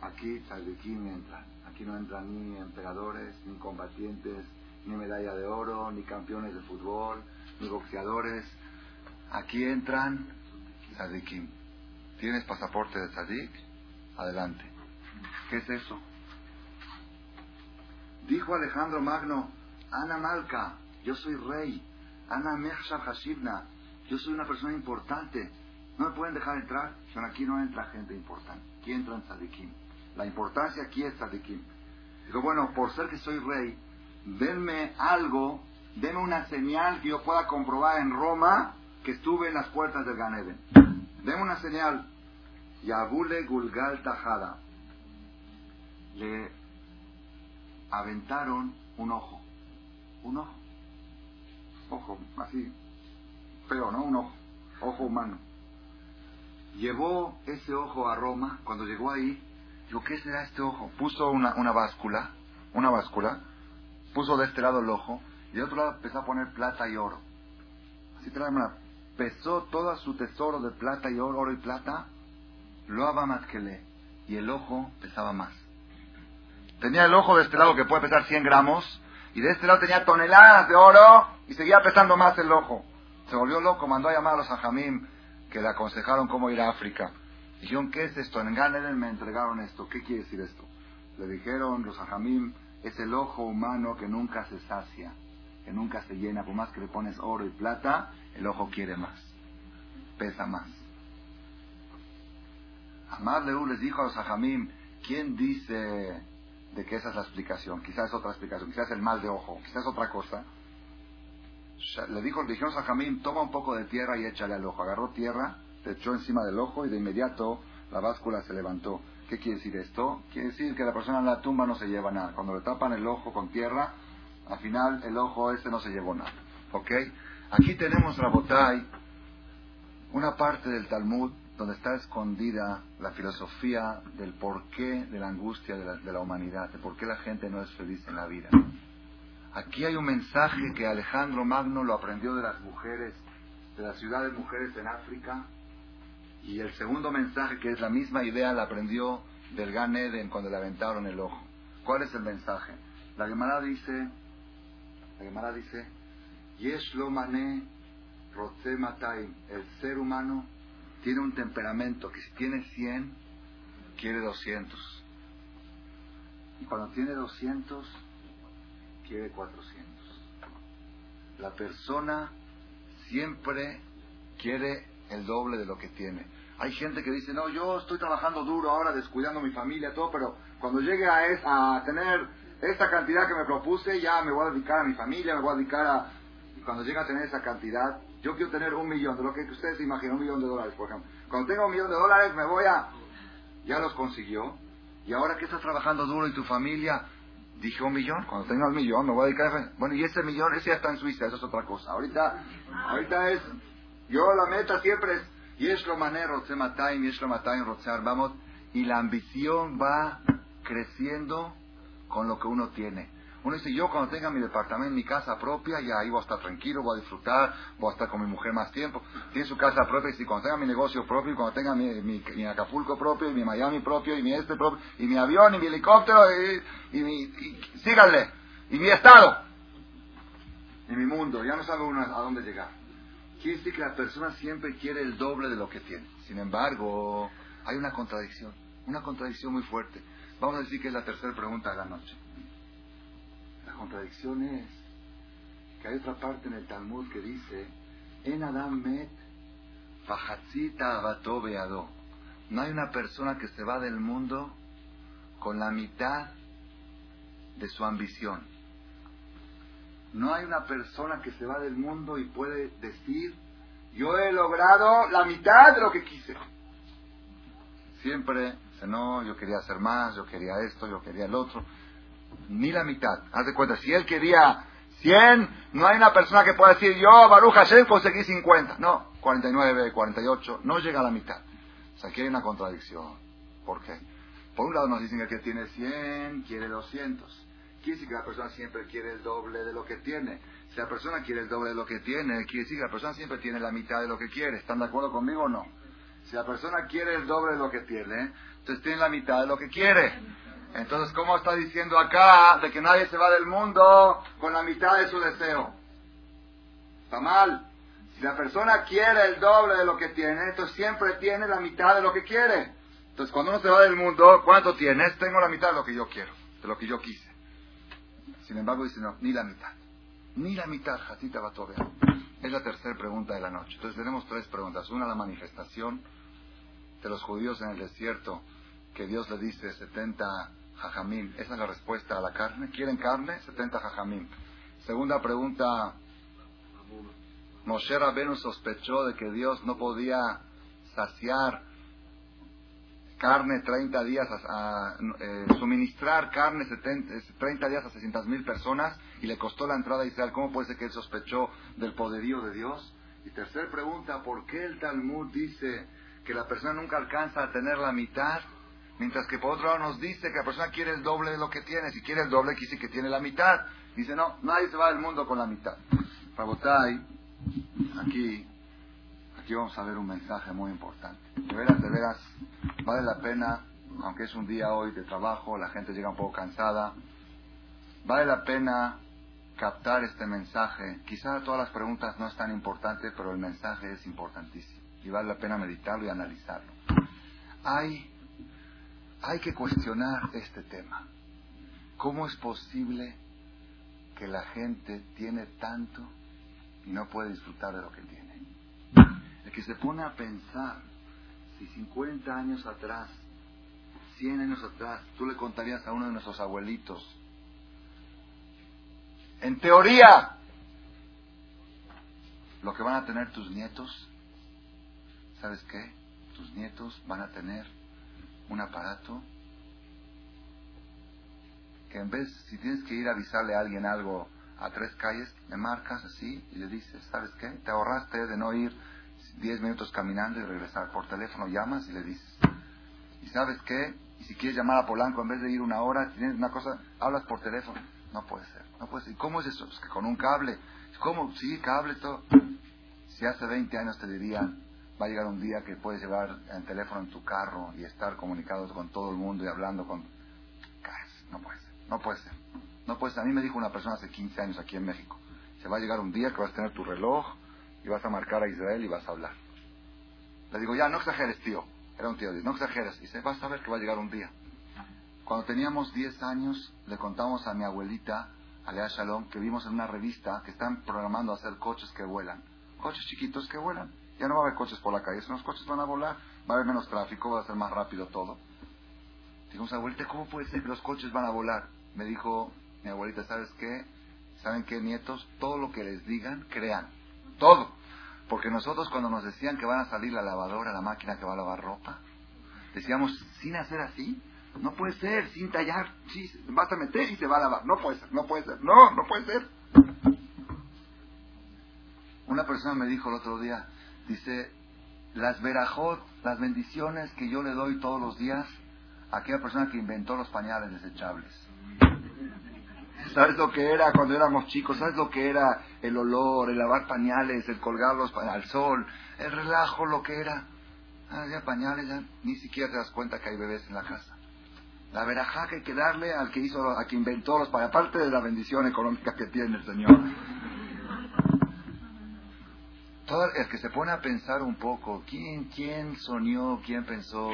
Aquí Tzadikim entran. Aquí no entran ni emperadores, ni combatientes, ni medalla de oro, ni campeones de fútbol, ni boxeadores. Aquí entran tzadikim. ¿Tienes pasaporte de tzadik? Adelante. ¿Qué es eso? Dijo Alejandro Magno, Ana Malka, yo soy rey. Ana Mechshav Hashivna, yo soy una persona importante. ¿No me pueden dejar entrar? aquí no entra gente importante. Aquí entran tzadikim. La importancia aquí es tzadikim. Digo, bueno, por ser que soy rey, denme algo, denme una señal que yo pueda comprobar en Roma que estuve en las puertas del Ganeden. Denme una señal. Yabule Gulgal Tajada. Le aventaron un ojo. Un ojo. Ojo, así. Feo, ¿no? Un ojo. Ojo humano. Llevó ese ojo a Roma. Cuando llegó ahí, dijo, ¿qué será este ojo? Puso una, una báscula. Una báscula. Puso de este lado el ojo. Y de otro lado empezó a poner plata y oro. Así trae una pesó todo su tesoro de plata y oro, oro y plata, lo le y el ojo pesaba más. Tenía el ojo de este lado que puede pesar 100 gramos, y de este lado tenía toneladas de oro, y seguía pesando más el ojo. Se volvió loco, mandó a llamar a los ajamim, que le aconsejaron cómo ir a África. Dijeron, ¿qué es esto? En Ganeden me entregaron esto. ¿Qué quiere decir esto? Le dijeron los ajamim, es el ojo humano que nunca se sacia, que nunca se llena, por más que le pones oro y plata, el ojo quiere más, pesa más. Amar Leú les dijo a los ajamim, ¿quién dice de que esa es la explicación? Quizás es otra explicación, quizás el mal de ojo, quizás es otra cosa. Le dijo, le dijeron a Jamim, toma un poco de tierra y échale al ojo. Agarró tierra, te echó encima del ojo y de inmediato la báscula se levantó. ¿Qué quiere decir esto? Quiere decir que la persona en la tumba no se lleva nada. Cuando le tapan el ojo con tierra, al final el ojo ese no se llevó nada. ¿Ok? Aquí tenemos, Rabotai, una parte del Talmud donde está escondida la filosofía del porqué de la angustia de la, de la, humanidad, de por qué la gente no es feliz en la vida. Aquí hay un mensaje que Alejandro Magno lo aprendió de las mujeres, de las ciudades mujeres en África, y el segundo mensaje, que es la misma idea, la aprendió del Gan Eden cuando le aventaron el ojo. ¿Cuál es el mensaje? La Gemara dice, la Gemara dice, Yesh lo mané el ser humano tiene un temperamento que si tiene 100, quiere 200. Y cuando tiene 200, quiere 400. La persona siempre quiere el doble de lo que tiene. Hay gente que dice, no, yo estoy trabajando duro ahora, descuidando mi familia, todo, pero cuando llegue a, a tener esta cantidad que me propuse, ya me voy a dedicar a mi familia, me voy a dedicar a... Cuando llega a tener esa cantidad, yo quiero tener un millón, de lo que ustedes imaginan, un millón de dólares, por ejemplo. Cuando tenga un millón de dólares, me voy a... Ya los consiguió. Y ahora que estás trabajando duro y tu familia, dije un millón. Cuando tenga un millón, me voy a dedicar a... Bueno, y ese millón, ese ya está en Suiza, eso es otra cosa. Ahorita, ahorita es... Yo la meta siempre es... Y la ambición va creciendo con lo que uno tiene. Uno dice, yo cuando tenga mi departamento, mi casa propia, ya ahí voy a estar tranquilo, voy a disfrutar, voy a estar con mi mujer más tiempo. Tiene su casa propia y si cuando tenga mi negocio propio, y cuando tenga mi, Acapulco propio, y mi Miami propio, y mi este propio, y mi avión, y mi helicóptero, y, mi... síganle, y mi estado, y mi mundo, ya no sabe uno a dónde llegar. Quiere decir que la persona siempre quiere el doble de lo que tiene. Sin embargo, hay una contradicción, una contradicción muy fuerte. Vamos a decir que es la tercera pregunta de la noche contradicción es que hay otra parte en el Talmud que dice, en Adam met beado. No hay una persona que se va del mundo con la mitad de su ambición. No hay una persona que se va del mundo y puede decir, yo he logrado la mitad de lo que quise. Siempre, no, yo quería hacer más, yo quería esto, yo quería el otro ni la mitad. Haz de cuenta, si él quería 100, no hay una persona que pueda decir, yo, Baruch Hashem, conseguí 50. No, 49, 48, no llega a la mitad. O sea, aquí hay una contradicción. ¿Por qué? Por un lado nos dicen que el que tiene 100 quiere 200. Quiere decir que la persona siempre quiere el doble de lo que tiene. Si la persona quiere el doble de lo que tiene, quiere decir que la persona siempre tiene la mitad de lo que quiere. ¿Están de acuerdo conmigo o no? Si la persona quiere el doble de lo que tiene, entonces tiene la mitad de lo que quiere. Entonces, ¿cómo está diciendo acá de que nadie se va del mundo con la mitad de su deseo? Está mal. Si la persona quiere el doble de lo que tiene, entonces siempre tiene la mitad de lo que quiere. Entonces, cuando uno se va del mundo, ¿cuánto tienes? Tengo la mitad de lo que yo quiero, de lo que yo quise. Sin embargo, dice, no, ni la mitad. Ni la mitad, Jatita va ver. Es la tercera pregunta de la noche. Entonces, tenemos tres preguntas. Una, la manifestación de los judíos en el desierto, que Dios le dice 70 jajamim. Esa es la respuesta a la carne. ¿Quieren carne? 70 jajamim. Segunda pregunta. Moshe Rabenu sospechó de que Dios no podía saciar carne 30 días, a, eh, suministrar carne 30 días a 600 mil personas y le costó la entrada a Israel. ¿Cómo puede ser que él sospechó del poderío de Dios? Y tercera pregunta, ¿por qué el Talmud dice que la persona nunca alcanza a tener la mitad Mientras que por otro lado nos dice que la persona quiere el doble de lo que tiene. Si quiere el doble, quiere que tiene la mitad. Dice, no, nadie se va del mundo con la mitad. Rabotai, aquí, aquí vamos a ver un mensaje muy importante. De veras, de veras, vale la pena, aunque es un día hoy de trabajo, la gente llega un poco cansada, vale la pena captar este mensaje. Quizá todas las preguntas no es tan importante, pero el mensaje es importantísimo. Y vale la pena meditarlo y analizarlo. Hay hay que cuestionar este tema. ¿Cómo es posible que la gente tiene tanto y no puede disfrutar de lo que tiene? Que se pone a pensar, si 50 años atrás, 100 años atrás, tú le contarías a uno de nuestros abuelitos, en teoría, lo que van a tener tus nietos, ¿sabes qué? Tus nietos van a tener un aparato que en vez, si tienes que ir a avisarle a alguien algo a tres calles, le marcas así y le dices, ¿sabes qué? Te ahorraste de no ir diez minutos caminando y regresar por teléfono, llamas y le dices, ¿y sabes qué? Y si quieres llamar a Polanco, en vez de ir una hora, tienes una cosa, hablas por teléfono. No puede ser, no puede ser. ¿Y cómo es eso? que con un cable. ¿Cómo? Sí, cable, todo. Si hace 20 años te dirían, va a llegar un día que puedes llevar el teléfono en tu carro y estar comunicado con todo el mundo y hablando con... No puede ser, no puede ser. No puede ser. A mí me dijo una persona hace 15 años aquí en México, se va a llegar un día que vas a tener tu reloj y vas a marcar a Israel y vas a hablar. Le digo, ya, no exageres, tío. Era un tío, no exageres. Y dice, vas a ver que va a llegar un día. Cuando teníamos 10 años, le contamos a mi abuelita, Alea Shalom, que vimos en una revista que están programando hacer coches que vuelan. Coches chiquitos que vuelan. Ya no va a haber coches por la calle, esos coches van a volar, va a haber menos tráfico, va a ser más rápido todo. Digo, abuelita, ¿cómo puede ser que los coches van a volar? Me dijo mi abuelita, ¿sabes qué? ¿Saben qué, nietos? Todo lo que les digan, crean. Todo. Porque nosotros cuando nos decían que van a salir la lavadora, la máquina que va a lavar ropa, decíamos, sin hacer así, no puede ser, sin tallar, sí, vas a meter y se va a lavar. No puede ser, no puede ser, no, no puede ser. Una persona me dijo el otro día, Dice, las verajot, las bendiciones que yo le doy todos los días a aquella persona que inventó los pañales desechables. ¿Sabes lo que era cuando éramos chicos? ¿Sabes lo que era el olor, el lavar pañales, el colgarlos al sol, el relajo, lo que era? Ah, ya pañales, ya ni siquiera te das cuenta que hay bebés en la casa. La verajá que hay que darle al que hizo, a que inventó los pañales, aparte de la bendición económica que tiene el Señor todo el que se pone a pensar un poco, ¿quién, quién soñó, quién pensó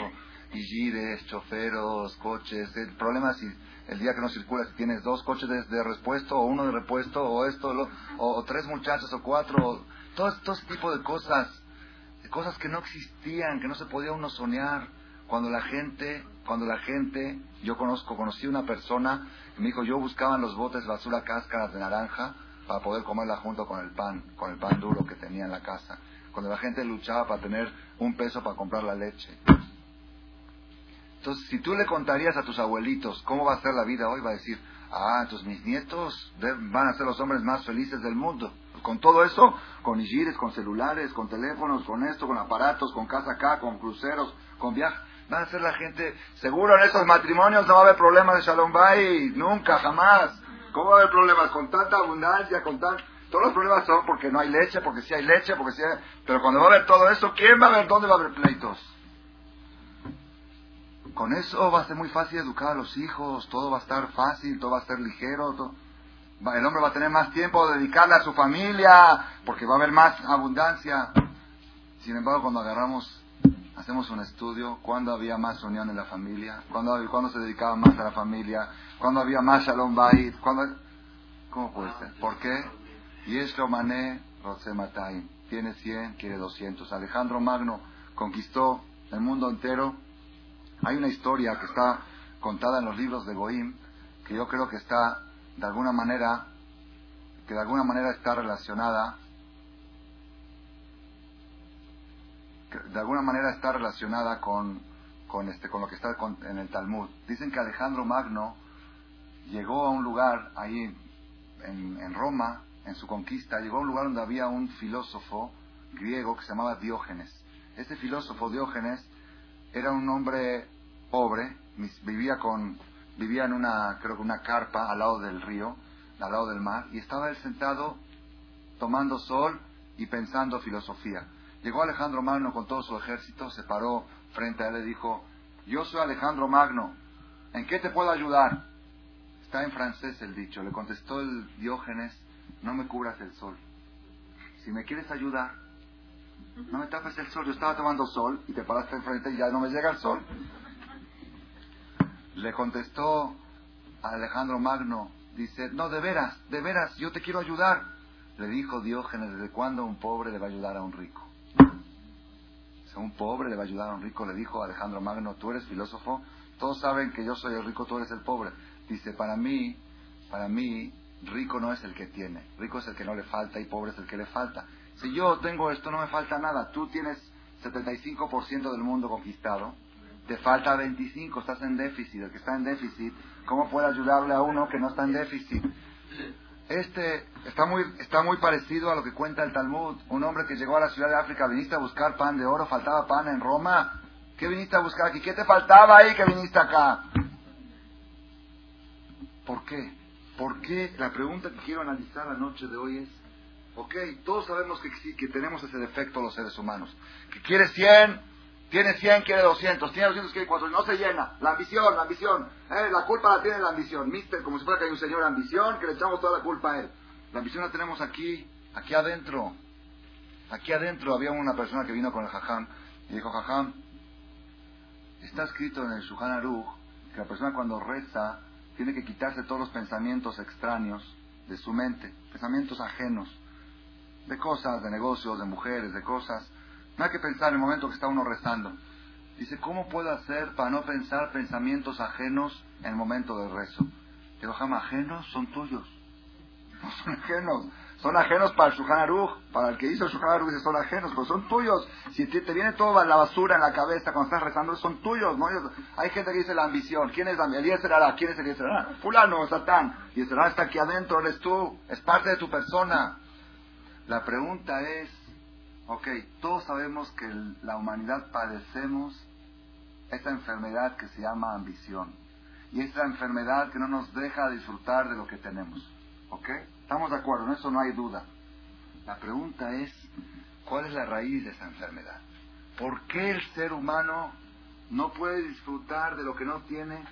gires, choferos, coches? El problema es si el día que no circula, si tienes dos coches de, repuesto, o uno de repuesto, o esto, o, tres muchachos, o cuatro, todo, todo ese tipo de cosas, cosas que no existían, que no se podía uno soñar. Cuando la gente, cuando la gente, yo conozco, conocí una persona que me dijo, yo buscaba en los botes de basura cáscaras de naranja, para poder comerla junto con el pan, con el pan duro que tenía en la casa. Cuando la gente luchaba para tener un peso para comprar la leche. Entonces, si tú le contarías a tus abuelitos cómo va a ser la vida hoy, va a decir, ah, entonces mis nietos van a ser los hombres más felices del mundo. Con todo eso, con igires, con celulares, con teléfonos, con esto, con aparatos, con casa acá, con cruceros, con viajes. Van a ser la gente, seguro en esos matrimonios no va a haber problemas de Shalom Bay, nunca, jamás. ¿Cómo va a haber problemas con tanta abundancia, con tan... Todos los problemas son porque no hay leche, porque sí hay leche, porque sí hay... Pero cuando va a haber todo eso, ¿quién va a ver dónde va a haber pleitos? Con eso va a ser muy fácil educar a los hijos, todo va a estar fácil, todo va a estar ligero, el hombre va a tener más tiempo de dedicarle a su familia, porque va a haber más abundancia. Sin embargo, cuando agarramos, hacemos un estudio, ¿cuándo había más unión en la familia? ¿Cuándo, cuándo se dedicaba más a la familia? cuando había más Shalom Bait, cuando... ¿Cómo puede ser? ¿Por qué? Y es lo mané Matay. Tiene 100, quiere 200. Alejandro Magno conquistó el mundo entero. Hay una historia que está contada en los libros de Goim, que yo creo que está de alguna manera, que de alguna manera está relacionada, de alguna manera está relacionada con, con, este, con lo que está en el Talmud. Dicen que Alejandro Magno llegó a un lugar ahí en, Roma, en su conquista, llegó a un lugar donde había un filósofo griego que se llamaba Diógenes. Este filósofo Diógenes era un hombre pobre, vivía con vivía en una creo que una carpa al lado del río, al lado del mar y estaba él sentado tomando sol y pensando filosofía. Llegó Alejandro Magno con todo su ejército, se paró frente a él y dijo, "Yo soy Alejandro Magno, ¿en qué te puedo ayudar?" Está en francés el dicho. Le contestó el Diógenes, no me cubras el sol. Si me quieres ayudar, no me tapes el sol. Yo estaba tomando sol y te paraste enfrente y ya no me llega el sol. Le contestó Alejandro Magno, dice, no, de veras, de veras, yo te quiero ayudar. Le dijo Diógenes, ¿desde cuándo un pobre le va a ayudar a un rico? Si un pobre le va a ayudar a un rico, le dijo Alejandro Magno, tú eres filósofo, todos saben que yo soy el rico, tú eres el pobre. Dice, para mí, para mí, rico no es el que tiene, rico es el que no le falta y pobre es el que le falta. Si yo tengo esto, no me falta nada. Tú tienes 75% del mundo conquistado, te falta 25, estás en déficit. El que está en déficit, ¿cómo puede ayudarle a uno que no está en déficit? Este está muy, está muy parecido a lo que cuenta el Talmud. Un hombre que llegó a la ciudad de África, viniste a buscar pan de oro, faltaba pan en Roma. ¿Qué viniste a buscar aquí? ¿Qué te faltaba ahí que viniste acá? ¿Por qué? ¿Por qué? La pregunta que quiero analizar la noche de hoy es, Ok, todos sabemos que, que tenemos ese defecto los seres humanos. Que quiere 100, tiene 100, quiere 200, tiene 200, quiere 400, no se llena. La ambición, la ambición. Eh, la culpa la tiene la ambición. Mister, como si fuera que hay un señor ambición, que le echamos toda la culpa a él. La ambición la tenemos aquí, aquí adentro. Aquí adentro había una persona que vino con el jajam y dijo, jajam, está escrito en el Shuhan que la persona cuando reza tiene que quitarse todos los pensamientos extraños de su mente, pensamientos ajenos, de cosas, de negocios, de mujeres, de cosas. No hay que pensar en el momento que está uno rezando. Dice, ¿cómo puedo hacer para no pensar pensamientos ajenos en el momento del rezo? Digo, jama, ajenos son tuyos. No son ajenos. Son ajenos para el Shulchan Aruch. Para el que hizo el Shulchan Aruch dice, son ajenos, pero son tuyos. Si te, viene toda la basura en la cabeza cuando estás rezando, son tuyos. ¿no? Hay gente que dice la ambición. ¿Quién es la ambición? Eliezer ¿Quién es Eliezer Ará? Fulano, Satán. Y el está aquí adentro, eres tú. Es parte de tu persona. La pregunta es, ok, todos sabemos que la humanidad padecemos esta enfermedad que se llama ambición. Y esta enfermedad que no nos deja disfrutar de lo que tenemos. ¿Ok? Estamos de acuerdo, en eso no hay duda. La pregunta es, ¿cuál es la raíz de esa enfermedad? ¿Por qué el ser humano no puede disfrutar de lo que no tiene,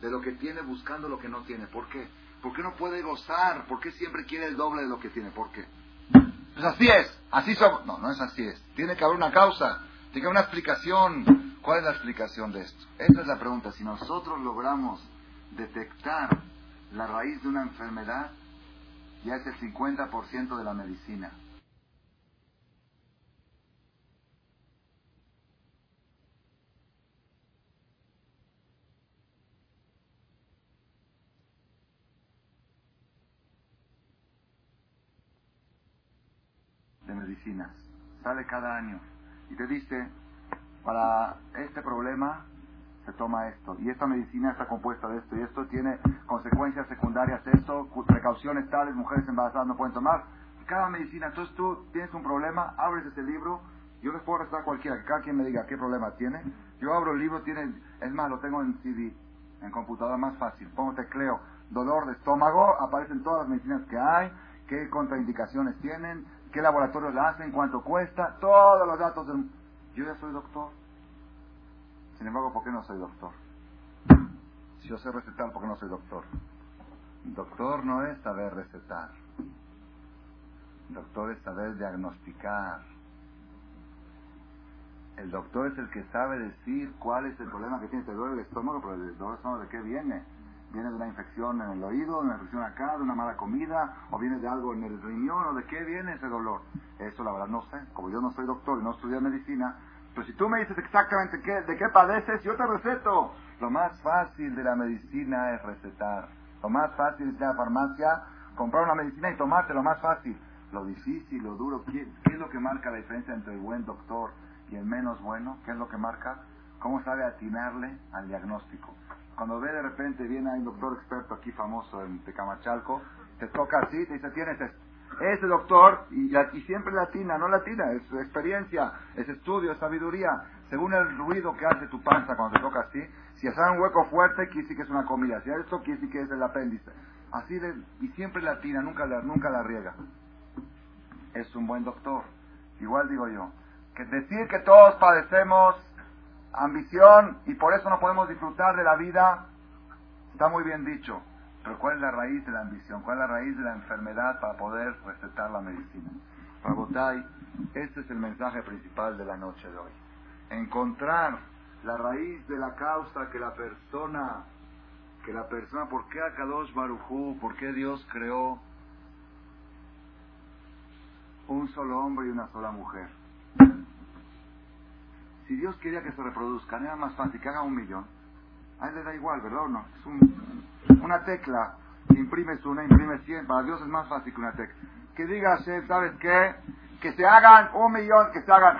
de lo que tiene buscando lo que no tiene? ¿Por qué? ¿Por qué no puede gozar? ¿Por qué siempre quiere el doble de lo que tiene? ¿Por qué? Pues así es, así somos. No, no es así es. Tiene que haber una causa, tiene que haber una explicación. ¿Cuál es la explicación de esto? Esa es la pregunta. Si nosotros logramos detectar la raíz de una enfermedad, ya es el 50% de la medicina. De medicinas. Sale cada año y te dice, para este problema se toma esto, y esta medicina está compuesta de esto, y esto tiene consecuencias secundarias, esto, precauciones tales, mujeres embarazadas no pueden tomar. Cada medicina, entonces tú tienes un problema, abres ese libro, yo les puedo recetar cualquiera, cada quien me diga qué problema tiene. Yo abro el libro, tiene, es más, lo tengo en CD, en computadora más fácil. Pongo tecleo, dolor de estómago, aparecen todas las medicinas que hay, qué contraindicaciones tienen, qué laboratorios la hacen, cuánto cuesta, todos los datos del... Yo ya soy doctor sin embargo, ¿por qué no soy doctor? Si yo sé recetar, ¿por qué no soy doctor? Doctor no es saber recetar. Doctor es saber diagnosticar. El doctor es el que sabe decir cuál es el problema que tiene. Te duele el estómago, pero el estómago de qué viene. ¿Viene de una infección en el oído, de una infección acá, de una mala comida, o viene de algo en el riñón, o de qué viene ese dolor? Eso la verdad no sé. Como yo no soy doctor y no estudié medicina, pero si tú me dices exactamente qué, de qué padeces, yo te receto. Lo más fácil de la medicina es recetar. Lo más fácil es ir a la farmacia, comprar una medicina y tomarte lo más fácil. Lo difícil, lo duro, ¿qué, es lo que marca la diferencia entre el buen doctor y el menos bueno? ¿Qué es lo que marca? ¿Cómo sabe atinarle al diagnóstico? Cuando ve de repente, viene un doctor experto aquí famoso en Tecamachalco, te toca así, te dice, tienes ese doctor, y, siempre latina, no latina, es experiencia, es estudio, es sabiduría. Según el ruido que hace tu panza cuando te toca así, si hace un hueco fuerte, quiere decir que es una comida. Si esto, quiere decir que es el apéndice. Así de, y siempre latina, nunca la, nunca la riega. Es un buen doctor. Igual digo yo, que decir que todos padecemos ambición y por eso no podemos disfrutar de la vida, está muy bien dicho. Pero ¿cuál es la raíz de la ambición? ¿Cuál es la raíz de la enfermedad para poder recetar la medicina? Rabotai, este es el mensaje principal de la noche de hoy. Encontrar la raíz de la causa que la persona, que la persona, ¿por qué Akadosh Barujú, por qué Dios creó un solo hombre y una sola mujer? Si Dios quería que se reproduzcan, era más fácil que haga un millón. A él le da igual, ¿verdad o no? Es un, una tecla, imprimes una, imprimes cien, para Dios es más fácil que una tecla. Que diga ¿sabes qué? Que se hagan un millón, que se hagan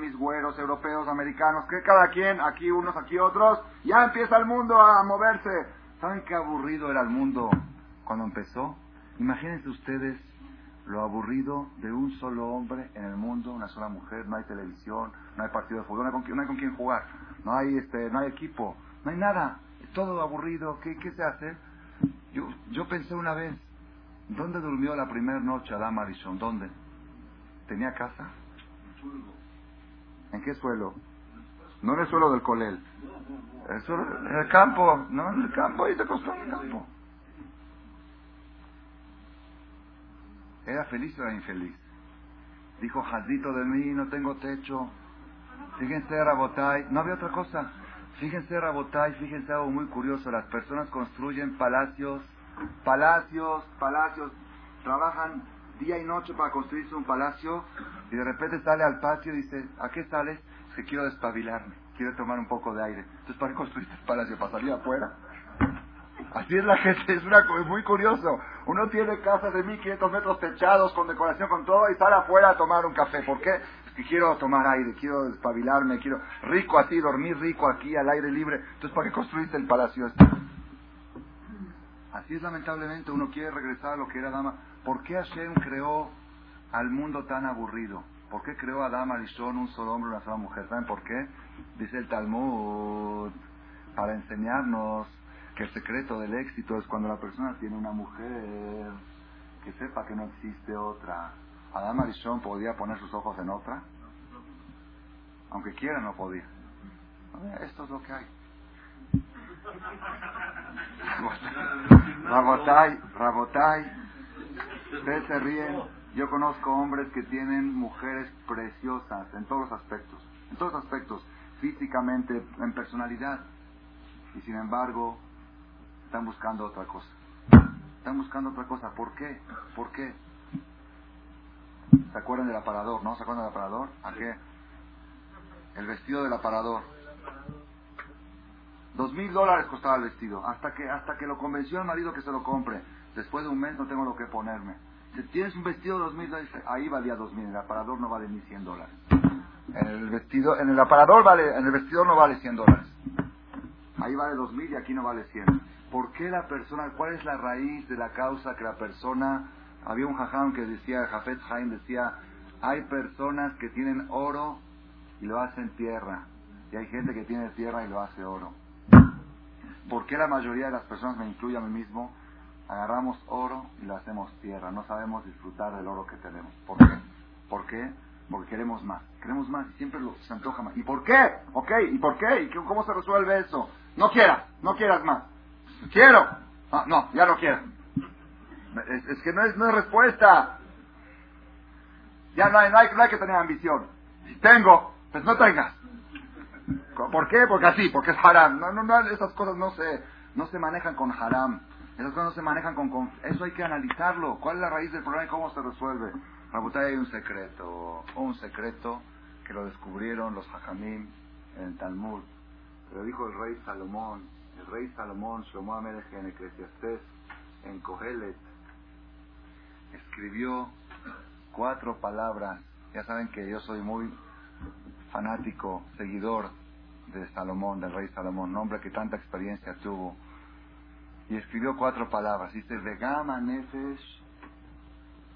mis güeros, europeos, americanos, que cada quien, aquí unos, aquí otros, ya empieza el mundo a moverse. ¿Saben qué aburrido era el mundo cuando empezó? Imagínense ustedes lo aburrido de un solo hombre en el mundo, una sola mujer, no hay televisión, no hay partido de fútbol, no hay con, quién jugar, no hay, este, no hay equipo, no hay nada, todo aburrido, ¿qué, qué se hace? Yo, yo pensé una vez, ¿Dónde durmió la primera noche Adam Arishon? ¿Dónde? ¿Tenía casa? ¿En qué suelo? No en el suelo del colel. en el campo. No, en el campo. Ahí se acostó en el campo. ¿Era feliz o era infeliz? Dijo, jadito de mí, no tengo techo. Fíjense, Rabotai. No había otra cosa. Fíjense, Rabotai, fíjense algo muy curioso. Las personas construyen palacios, palacios, palacios. Trabajan día y noche para construirse un palacio y de repente sale al patio y dice, ¿a qué sales? que quiero despabilarme, quiero tomar un poco de aire. Entonces, ¿para qué construiste el palacio? ¿Para salir afuera? Así es la gente, es, una, es muy curioso. Uno tiene casas de 1500 metros techados, con decoración, con todo, y sale afuera a tomar un café. ¿Por qué? que quiero tomar aire, quiero despabilarme, quiero rico así, dormir rico aquí, al aire libre. Entonces, ¿para qué construiste el palacio este? Así es lamentablemente, uno quiere regresar a lo que era dama. ¿Por qué Hashem creó al mundo tan aburrido? ¿Por qué creó Adam Arishon un solo hombre y una sola mujer? ¿Saben por qué? Dice el Talmud, para enseñarnos que el secreto del éxito es cuando la persona tiene una mujer que sepa que no existe otra. Adam Arishon podía poner sus ojos en otra, aunque quiera no podía. Esto es lo que hay. Rabotai, Rabotai, ustedes se ríen yo conozco hombres que tienen mujeres preciosas en todos los aspectos, en todos los aspectos, físicamente, en personalidad, y sin embargo están buscando otra cosa. Están buscando otra cosa. ¿Por qué? ¿Por qué? ¿Se acuerdan del aparador, no? ¿Se acuerdan del aparador? ¿A qué? El vestido del aparador. Dos mil dólares costaba el vestido. Hasta que, hasta que lo convenció el marido que se lo compre. Después de un mes no tengo lo que ponerme. Si tienes un vestido de dos mil dólares, ahí valía dos mil, el aparador no vale ni cien dólares. En el vestido, en el aparador vale, en el vestidor no vale cien dólares. Ahí vale dos mil y aquí no vale cien. ¿Por qué la persona, cuál es la raíz de la causa que la persona, había un jajam que decía, Jafet Haim decía, hay personas que tienen oro y lo hacen tierra, y hay gente que tiene tierra y lo hace oro. ¿Por qué la mayoría de las personas, me incluye a mí mismo, agarramos oro y lo hacemos tierra. No sabemos disfrutar del oro que tenemos. ¿Por qué? ¿Por qué? Porque queremos más. Queremos más y siempre lo, se antoja más. ¿Y por qué? ¿Ok? ¿Y por qué? ¿Y cómo se resuelve eso? No quieras, no quieras más. Quiero. Ah, no, ya no quiero. Es, que no es, no es respuesta. Ya no hay, no hay, no hay que tener ambición. Si tengo, pues no tengas. ¿Por qué? Porque así, porque es haram. No, no, no, esas cosas no se, no se manejan con haram. Esas cosas no se manejan con, Eso hay que analizarlo. ¿Cuál es la raíz del problema y cómo se resuelve? Rabutay hay un secreto, un secreto que lo descubrieron los hajamim en el Talmud. Lo dijo el rey Salomón. El rey Salomón, Shlomo Amelech en Eclesiastés, en Kohelet, escribió cuatro palabras. Ya saben que yo soy muy fanático, seguidor de Salomón, del rey Salomón, nombre que tanta experiencia tuvo y escribió cuatro palabras. Dice, Vegama Nefesh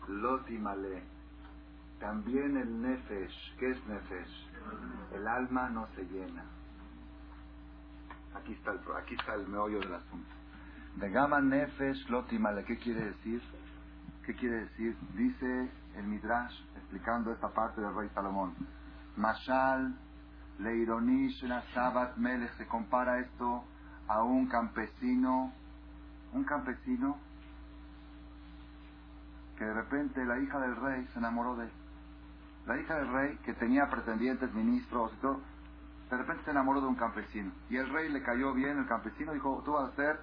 Lotimale. También el Nefesh. ¿Qué es Nefesh? El alma no se llena. Aquí está el, aquí está el meollo del asunto. Vegama Nefesh Lotimale. ¿Qué quiere decir? ¿Qué quiere decir? Dice el Midrash, explicando esta parte del rey Salomón. Mashal Leironish Sabat Melech. Se compara esto a un campesino un campesino que de repente la hija del rey se enamoró de él. La hija del rey, que tenía pretendientes, ministros y todo, de repente se enamoró de un campesino. Y el rey le cayó bien, el campesino dijo, tú vas a ser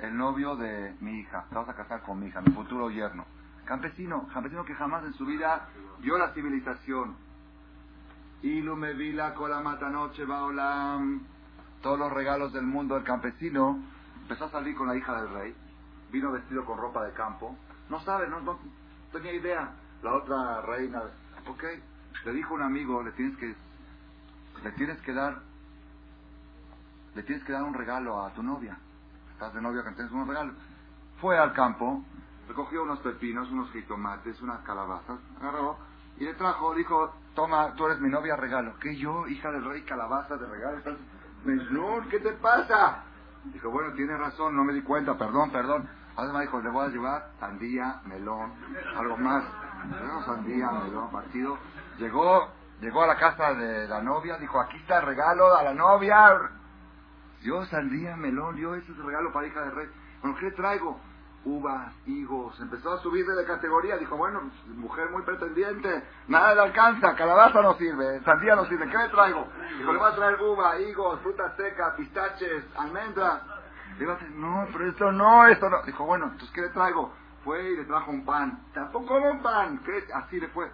el novio de mi hija, te vas a casar con mi hija, mi futuro yerno. Campesino, campesino que jamás en su vida vio la civilización. Y me vi la cola matanoche, baolam, todos los regalos del mundo del campesino empezó a salir con la hija del rey, vino vestido con ropa de campo, no sabe, no, no tenía idea. La otra reina, ok, le dijo un amigo, le tienes que, le tienes que dar, le tienes que dar un regalo a tu novia. Estás de novia que tienes un regalo. Fue al campo, recogió unos pepinos, unos jitomates, unas calabazas, agarró y le trajo, dijo, toma, tú eres mi novia, regalo. ¿Qué yo, hija del rey, calabazas de regalo? ¿qué te pasa? Dijo, bueno, tiene razón, no me di cuenta, perdón, perdón. Además dijo, le voy a llevar sandía, melón, algo más. sandía, melón, partido. Llegó, llegó a la casa de la novia, dijo, aquí está el regalo a la novia. Yo sandía, melón, yo ese es el regalo para hija de rey. Bueno, ¿qué traigo? uvas, higos, empezó a subir de categoría, dijo, bueno, mujer muy pretendiente, nada le alcanza, calabaza no sirve, sandía no sirve, ¿qué le traigo? Dijo, le voy a traer uva, higos, frutas secas, pistaches, almendras. Digo, no, pero esto no, esto no. Dijo, bueno, entonces ¿qué le traigo? Fue y le trajo un pan. Tampoco un pan. Así le fue.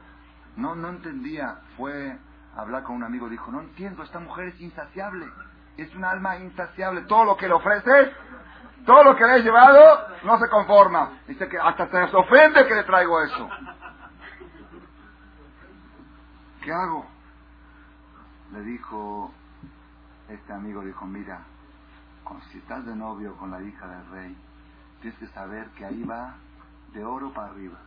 No, no entendía. Fue a hablar con un amigo, dijo, no entiendo, esta mujer es insaciable. Es un alma insaciable. Todo lo que le ofreces todo lo que le he llevado no se conforma. Dice que hasta se ofende que le traigo eso. ¿Qué hago? Le dijo, este amigo dijo, mira, si estás de novio con la hija del rey, tienes que saber que ahí va de oro para arriba.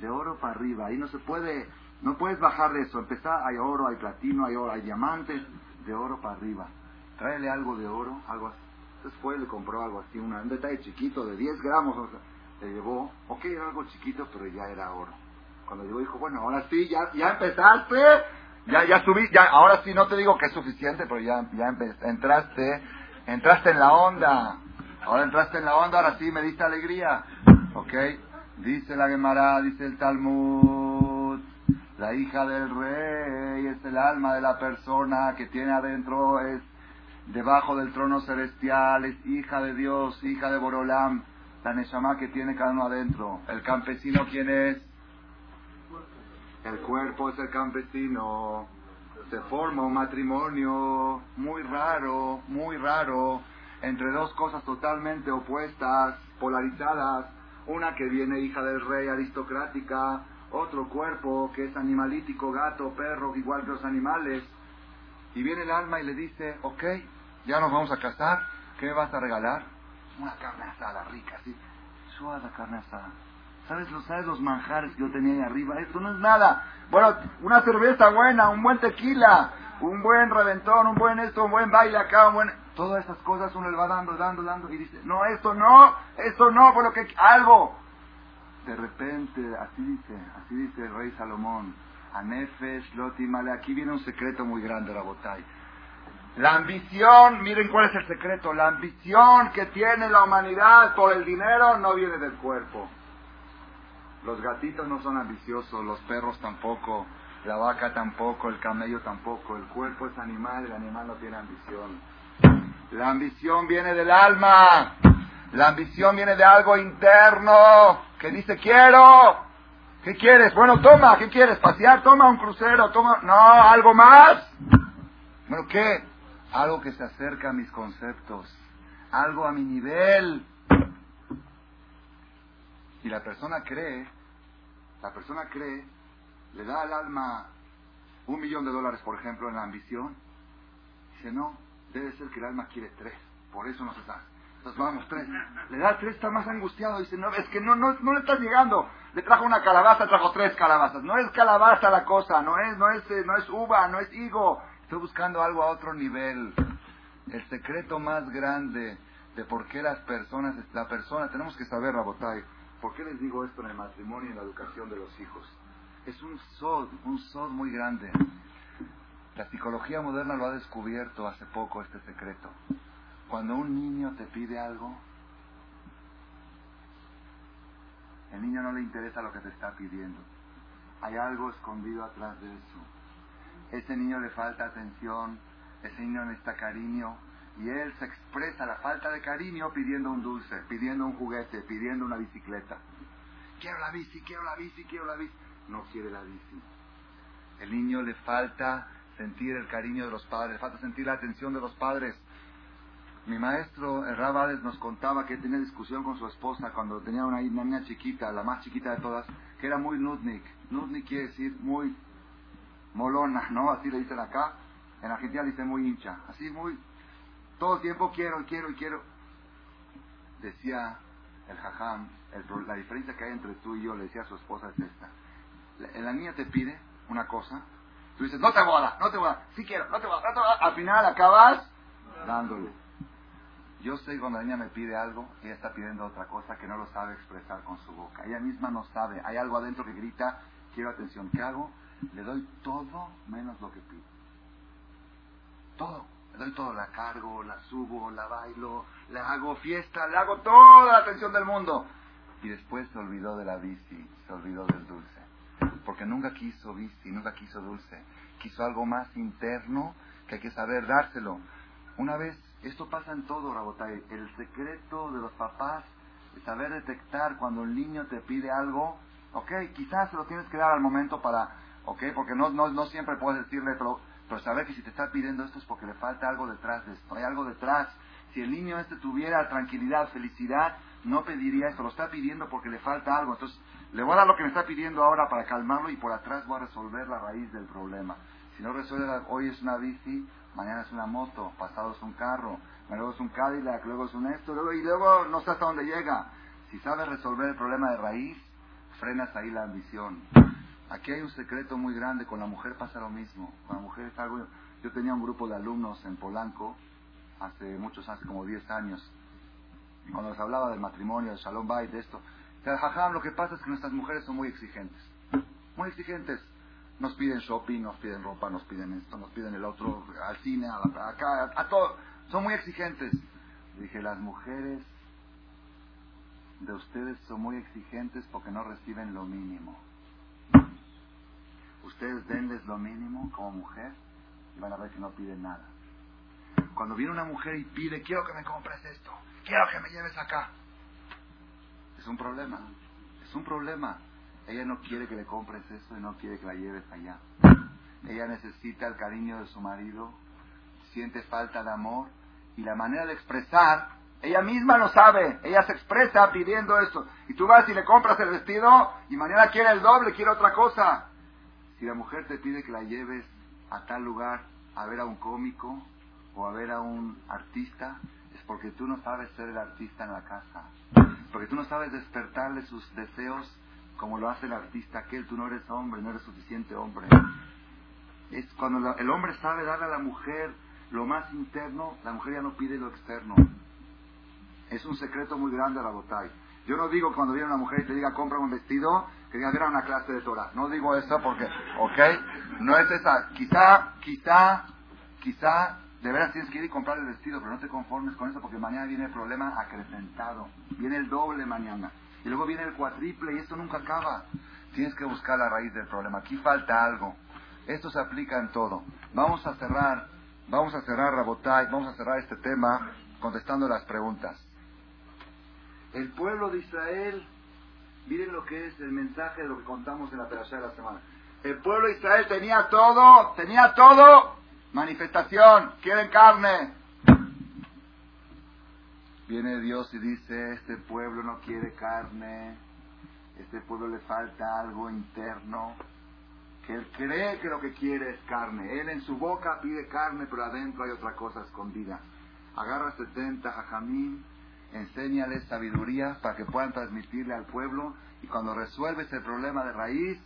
De oro para arriba. Ahí no se puede, no puedes bajar de eso. Empezar, hay oro, hay platino, hay oro, hay diamantes, de oro para arriba. Tráele algo de oro, algo así entonces fue, le compró algo así, un detalle chiquito de 10 gramos, o le llevó, ok, era algo chiquito, pero ya era oro. Cuando llegó dijo, bueno, ahora sí, ya, ya empezaste, ya, ya subí, ya, ahora sí, no te digo que es suficiente, pero ya, ya entraste, entraste en la onda, ahora entraste en la onda, ahora sí me diste alegría, ok, dice la Gemara, dice el Talmud, la hija del rey es el alma de la persona que tiene adentro, es debajo del trono celestial, es hija de Dios, hija de Borolam, la Neshama que tiene cada uno adentro. ¿El campesino quién es? El cuerpo es el campesino. Se forma un matrimonio muy raro, muy raro, entre dos cosas totalmente opuestas, polarizadas. Una que viene hija del rey aristocrática, otro cuerpo que es animalítico, gato, perro, igual que los animales. Y viene el alma y le dice, ok, ya nos vamos a casar, ¿qué vas a regalar? Una carne asada rica, así, suave carne asada. ¿Sabes, ¿Sabes los manjares que yo tenía ahí arriba? Esto no es nada. Bueno, una cerveza buena, un buen tequila, un buen reventón, un buen esto, un buen baile acá, un buen... Todas esas cosas uno le va dando, dando, dando y dice, no, esto no, esto no, por lo que algo. De repente, así dice, así dice el rey Salomón, Anefes, Lotimale, aquí viene un secreto muy grande, botella. La ambición, miren cuál es el secreto, la ambición que tiene la humanidad por el dinero no viene del cuerpo. Los gatitos no son ambiciosos, los perros tampoco, la vaca tampoco, el camello tampoco, el cuerpo es animal, el animal no tiene ambición. La ambición viene del alma, la ambición viene de algo interno que dice quiero. ¿Qué quieres? Bueno, toma, ¿qué quieres? ¿Pasear? Toma un crucero, toma... No, algo más. Bueno, ¿qué? algo que se acerca a mis conceptos, algo a mi nivel. Y la persona cree, la persona cree, le da al alma un millón de dólares, por ejemplo, en la ambición. Dice, no, debe ser que el alma quiere tres, por eso no se da. Entonces vamos, tres. Le da tres, está más angustiado. Dice, no, es que no, no, no le estás llegando. Le trajo una calabaza, trajo tres calabazas. No es calabaza la cosa, no es, no es, no es uva, no es higo, Estoy buscando algo a otro nivel. El secreto más grande de por qué las personas, la persona, tenemos que saber, Rabotay, ¿por qué les digo esto en el matrimonio y en la educación de los hijos? Es un sod, un sod muy grande. La psicología moderna lo ha descubierto hace poco, este secreto. Cuando un niño te pide algo, el niño no le interesa lo que te está pidiendo. Hay algo escondido atrás de eso ese niño le falta atención, ese niño necesita cariño, y él se expresa la falta de cariño pidiendo un dulce, pidiendo un juguete, pidiendo una bicicleta. Quiero la bici, quiero la bici, quiero la bici. No quiere la bici. El niño le falta sentir el cariño de los padres, le falta sentir la atención de los padres. Mi maestro, el Rabades, nos contaba que tenía discusión con su esposa cuando tenía una, una niña chiquita, la más chiquita de todas, que era muy nudnik. Nudnik quiere decir muy molona, ¿no? Así le dicen acá. En Argentina dice muy hincha. Así muy... Todo el tiempo quiero, quiero quiero. Decía el jajam, la diferencia que hay entre tú y yo, le decía a su esposa, es esta. La, la niña te pide una cosa, tú dices, no te voy a dar, no te voy a dar, sí quiero, no te voy a dar, no te voy. Al final acabas dándole. Yo sé cuando la niña me pide algo, ella está pidiendo otra cosa que no lo sabe expresar con su boca. Ella misma no sabe. Hay algo adentro que grita, quiero atención. ¿Qué hago? Le doy todo menos lo que pido. Todo. Le doy todo. La cargo, la subo, la bailo, le hago fiesta, le hago toda la atención del mundo. Y después se olvidó de la bici, se olvidó del dulce. Porque nunca quiso bici, nunca quiso dulce. Quiso algo más interno que hay que saber dárselo. Una vez esto pasa en todo, Rabotay. El secreto de los papás es saber detectar cuando el niño te pide algo, ok, quizás se lo tienes que dar al momento para, ok, porque no, no, no siempre puedes decirle, pero, pero saber que si te está pidiendo esto es porque le falta algo detrás de esto, hay algo detrás. Si el niño este tuviera tranquilidad, felicidad, no pediría esto, lo está pidiendo porque le falta algo. Entonces, le voy a dar lo que me está pidiendo ahora para calmarlo y por atrás voy a resolver la raíz del problema. Si no resuelve, hoy es una bici, mañana es una moto, pasado es un carro, luego es un Cadillac, luego es un esto, luego, y luego no sé hasta dónde llega. Si sabes resolver el problema de raíz, frenas ahí la ambición. Aquí hay un secreto muy grande, con la mujer pasa lo mismo. Con la mujer. Yo tenía un grupo de alumnos en Polanco, hace muchos, hace como 10 años, cuando les hablaba del matrimonio, del Shalom Bay, de esto. Jajam, lo que pasa es que nuestras mujeres son muy exigentes. Muy exigentes nos piden shopping, nos piden ropa, nos piden esto, nos piden el otro, al cine, a la, acá, a, todo. Son muy exigentes. Dije, las mujeres de ustedes son muy exigentes porque no reciben lo mínimo. Ustedes denles lo mínimo como mujer y van a ver que no piden nada. Cuando viene una mujer y pide, quiero que me compres esto, quiero que me lleves acá, es un problema, es un problema. Ella no quiere que le compres eso y no quiere que la lleves allá. Ella necesita el cariño de su marido, siente falta de amor y la manera de expresar, ella misma lo sabe, ella se expresa pidiendo eso. Y tú vas y le compras el vestido y mañana quiere el doble, quiere otra cosa. Si la mujer te pide que la lleves a tal lugar a ver a un cómico o a ver a un artista, es porque tú no sabes ser el artista en la casa. Porque tú no sabes despertarle sus deseos como lo hace el artista aquel, tú no eres hombre, no eres suficiente hombre. Es cuando el hombre sabe darle a la mujer lo más interno, la mujer ya no pide lo externo. Es un secreto muy grande la botay. Yo no digo cuando viene una mujer y te diga compra un vestido, que diga a una clase de Torah. No digo eso porque, ok, no es esa. Quizá, quizá, quizá, de veras tienes que ir y comprar el vestido, pero no te conformes con eso porque mañana viene el problema acrecentado. Viene el doble mañana. Y luego viene el cuatriple y esto nunca acaba. Tienes que buscar la raíz del problema. Aquí falta algo. Esto se aplica en todo. Vamos a cerrar, vamos a cerrar Rabotay, vamos a cerrar este tema contestando las preguntas. El pueblo de Israel, miren lo que es el mensaje de lo que contamos en la perashá de la semana. El pueblo de Israel tenía todo, tenía todo, manifestación, quieren carne, Viene Dios y dice, este pueblo no quiere carne, este pueblo le falta algo interno, que él cree que lo que quiere es carne. Él en su boca pide carne, pero adentro hay otra cosa escondida. Agarra 70 jajamín, enséñales sabiduría para que puedan transmitirle al pueblo y cuando resuelves el problema de raíz,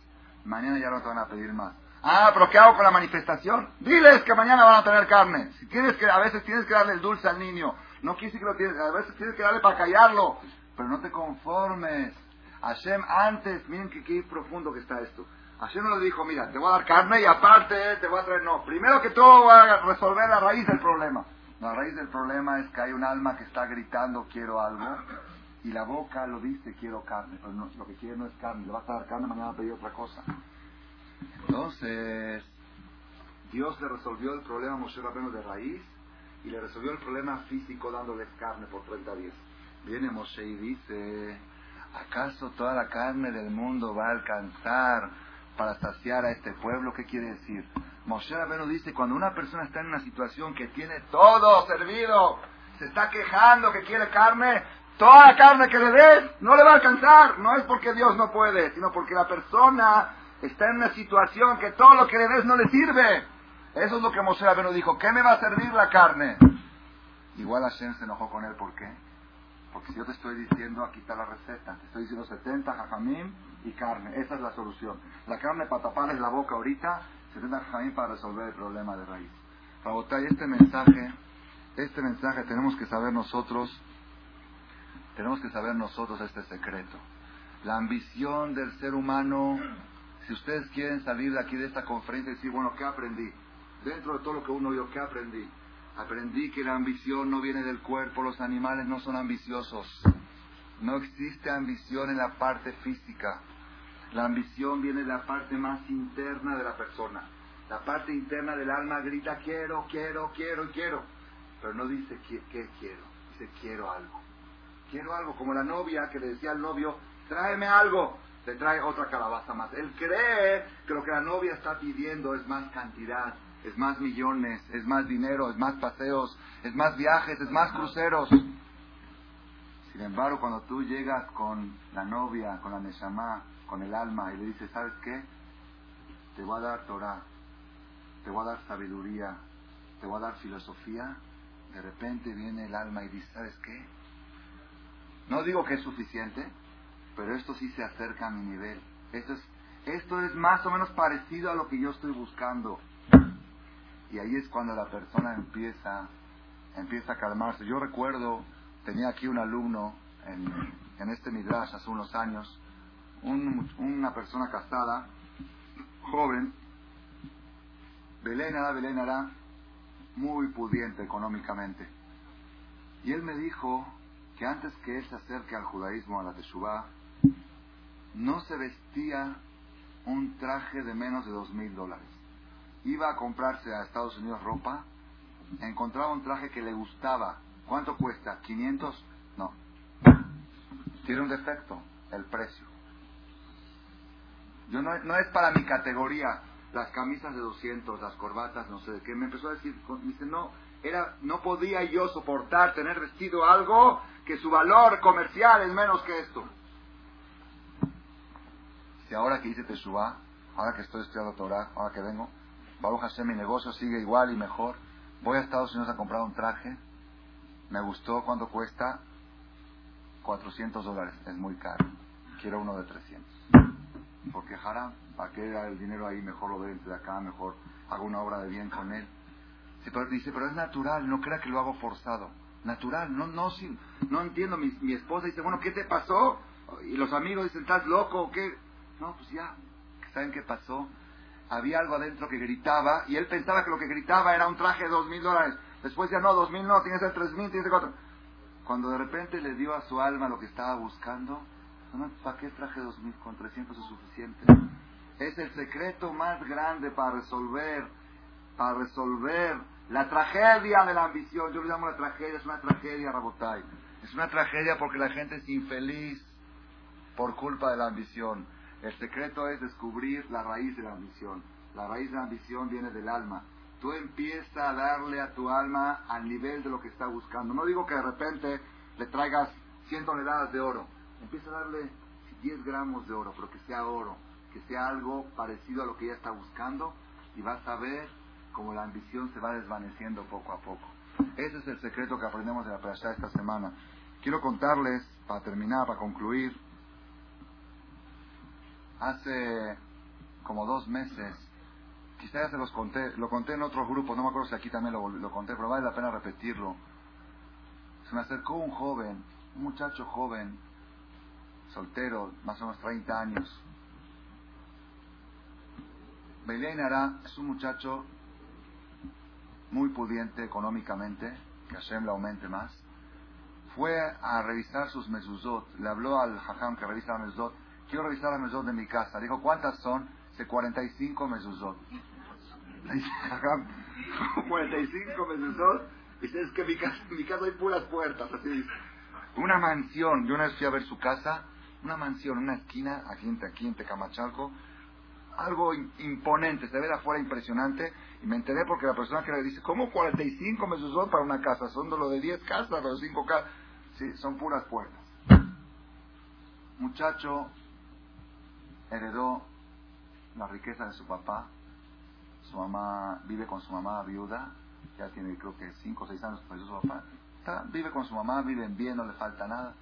mañana ya no te van a pedir más. Ah, pero ¿qué hago con la manifestación? Diles que mañana van a tener carne. Si tienes que, a veces tienes que darle el dulce al niño. No quise que lo tienes, a veces tienes que darle para callarlo. Pero no te conformes. Hashem antes, miren que qué profundo que está esto. Hashem no le dijo, mira, te voy a dar carne y aparte te voy a traer, no. Primero que todo voy a resolver la raíz del problema. La raíz del problema es que hay un alma que está gritando quiero algo y la boca lo dice quiero carne, pero lo que quiere no es carne, le vas a dar carne, mañana a pedir otra cosa. Entonces, Dios le resolvió el problema a Moshe Rabbeinu de raíz y le resolvió el problema físico dándoles carne por 30 días. Viene Moshe y dice, ¿acaso toda la carne del mundo va a alcanzar para saciar a este pueblo? ¿Qué quiere decir? Moshe Rabbeinu dice, cuando una persona está en una situación que tiene todo servido, se está quejando que quiere carne, toda la carne que le des no le va a alcanzar. No es porque Dios no puede, sino porque la persona está en una situación que todo lo que le des no le sirve. Eso es lo que Moshe Rabbeinu dijo. ¿Qué me va a servir la carne? Igual Hashem se enojó con él. ¿Por qué? Porque si yo te estoy diciendo, aquí está la receta. Te estoy diciendo 70 jajamim y carne. Esa es la solución. La carne para taparles la boca ahorita, 70 jajamim para resolver el problema de raíz. Rabotay, este mensaje Este mensaje tenemos que saber nosotros, tenemos que saber nosotros este secreto. La ambición del ser humano, si ustedes quieren salir de aquí de esta conferencia y decir, bueno, ¿qué aprendí? Dentro de todo lo que uno vio, ¿qué aprendí? Aprendí que la ambición no viene del cuerpo, los animales no son ambiciosos. No existe ambición en la parte física. La ambición viene de la parte más interna de la persona. La parte interna del alma grita quiero, quiero, quiero quiero. Pero no dice qué, quiero. Dice quiero algo. Quiero algo. Como la novia que le decía al novio, tráeme algo. Le trae otra calabaza más. Él cree que lo que la novia está pidiendo es más cantidad, es más millones, es más dinero, es más paseos, es más viajes, es más cruceros. Sin embargo, cuando tú llegas con la novia, con la Neshama, con el alma y le dices, ¿sabes qué? Te voy a dar Torah, te voy a dar sabiduría, te voy a dar filosofía, de repente viene el alma y dice, ¿sabes qué? No digo que es suficiente, pero esto sí se acerca a mi nivel. Esto es, esto es más o menos parecido a lo que yo estoy buscando. Y ahí es cuando la persona empieza, empieza a calmarse. Yo recuerdo tenía aquí un alumno en, en este Midrash hace unos años, una persona casada, joven, Belén hará, muy pudiente económicamente. Y él me dijo que antes que él se acerque al judaísmo, a la Teshuvah, no se vestía un traje de menos de dos mil dólares. Iba a comprarse a Estados Unidos ropa, encontraba un traje que le gustaba, ¿Cuánto cuesta? ¿500? No. Tiene un defecto, el precio. Yo no, no es para mi categoría las camisas de 200, las corbatas, no sé de qué. Me empezó a decir, dice, no, era, no podía yo soportar tener vestido algo que su valor comercial es menos que esto. Si ahora que hice Teshuvah, ahora que estoy estudiando Torah, ahora que vengo, a hacer mi negocio sigue igual y mejor, voy a Estados Unidos a comprar un traje, me gustó cuando cuesta 400 dólares. Es muy caro. Quiero uno de 300. Porque haram, ¿para qué el dinero ahí? Mejor lo doy de acá, mejor hago una obra de bien con él. dice, pero es natural, no crea que lo hago forzado. Natural, no, no, no entiendo. Mi, mi esposa dice, bueno, ¿qué te pasó? Y los amigos dicen, ¿estás loco qué? No, pues ya, ¿saben qué pasó? Había algo adentro que gritaba y él pensaba que lo que gritaba era un traje de dos mil dólares. Después ya no, dos mil no, tiene que ser tres mil, tiene que ser cuatro. Cuando de repente le dio a su alma lo que estaba buscando, ¿para qué traje dos mil? Con trescientos es suficiente. Es el secreto más grande para resolver, para resolver la tragedia de la ambición. Yo le llamo la tragedia, es una tragedia, Rabotai. Es una tragedia porque la gente es infeliz por culpa de la ambición. El secreto es descubrir la raíz de la ambición. La raíz de la ambición viene del alma tú empiezas a darle a tu alma al nivel de lo que está buscando. No digo que de repente le traigas 100 toneladas de oro. Empieza a darle 10 gramos de oro, pero que sea oro, que sea algo parecido a lo que ella está buscando y vas a ver cómo la ambición se va desvaneciendo poco a poco. Ese es el secreto que aprendemos de la playa esta semana. Quiero contarles, para terminar, para concluir, hace como dos meses quizá ya se los conté, lo conté en otro grupo, no me acuerdo si aquí también lo, conté, pero vale la pena repetirlo. Se me acercó un joven, un muchacho joven, soltero, más o menos 30 años. Belén Ara es un muchacho muy pudiente económicamente, que Hashem aumente más. Fue a revisar sus mezuzot, le habló al hajam que revisa la mezuzot, quiero revisar la mezuzot de mi casa. Dijo, ¿cuántas son? Dice, 45 mezuzot. 45 meses dos. Dice, es que mi casa, mi casa hay puras puertas, así dice. Una mansión, yo una vez fui a ver su casa, una mansión, una esquina, aquí en, aquí en Tecamachalco, algo imponente, se ve de afuera impresionante, y me enteré porque la persona que le dice, ¿cómo 45 meses son para una casa? Son de lo de 10 casas, pero 5 casas. Sí, son puras puertas. Muchacho heredó la riqueza de su papá, su mamá vive con su mamá viuda, ya tiene creo que 5 o 6 años que su papá, vive con su mamá, viven bien, no le falta nada.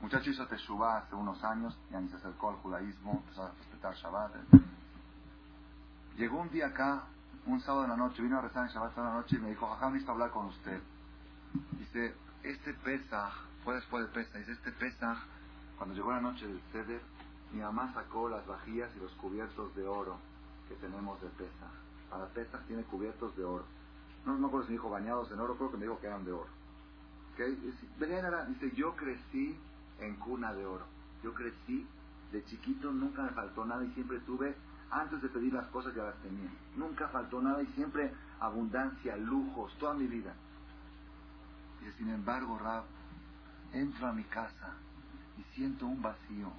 Muchacho hizo Teshuvah hace unos años, ya ni se acercó al judaísmo, empezó a respetar Shabbat. Llegó un día acá, un sábado en la noche, vino a rezar en Shabbat en la noche y me dijo, Jajam, necesito hablar con usted. Dice, este Pesaj, fue después de Pesaj, dice, este Pesaj, cuando llegó la noche del Ceder, mi mamá sacó las vajillas y los cubiertos de oro que tenemos de Pesaj. Para Pesaj tiene cubiertos de oro. No me acuerdo si me dijo bañados en oro, creo que me dijo que eran de oro. ¿Okay? Dice, yo crecí en cuna de oro. Yo crecí, de chiquito nunca me faltó nada y siempre tuve, antes de pedir las cosas ya las tenía. Nunca faltó nada y siempre abundancia, lujos, toda mi vida. Dice, sin embargo, Rab, entro a mi casa y siento un vacío,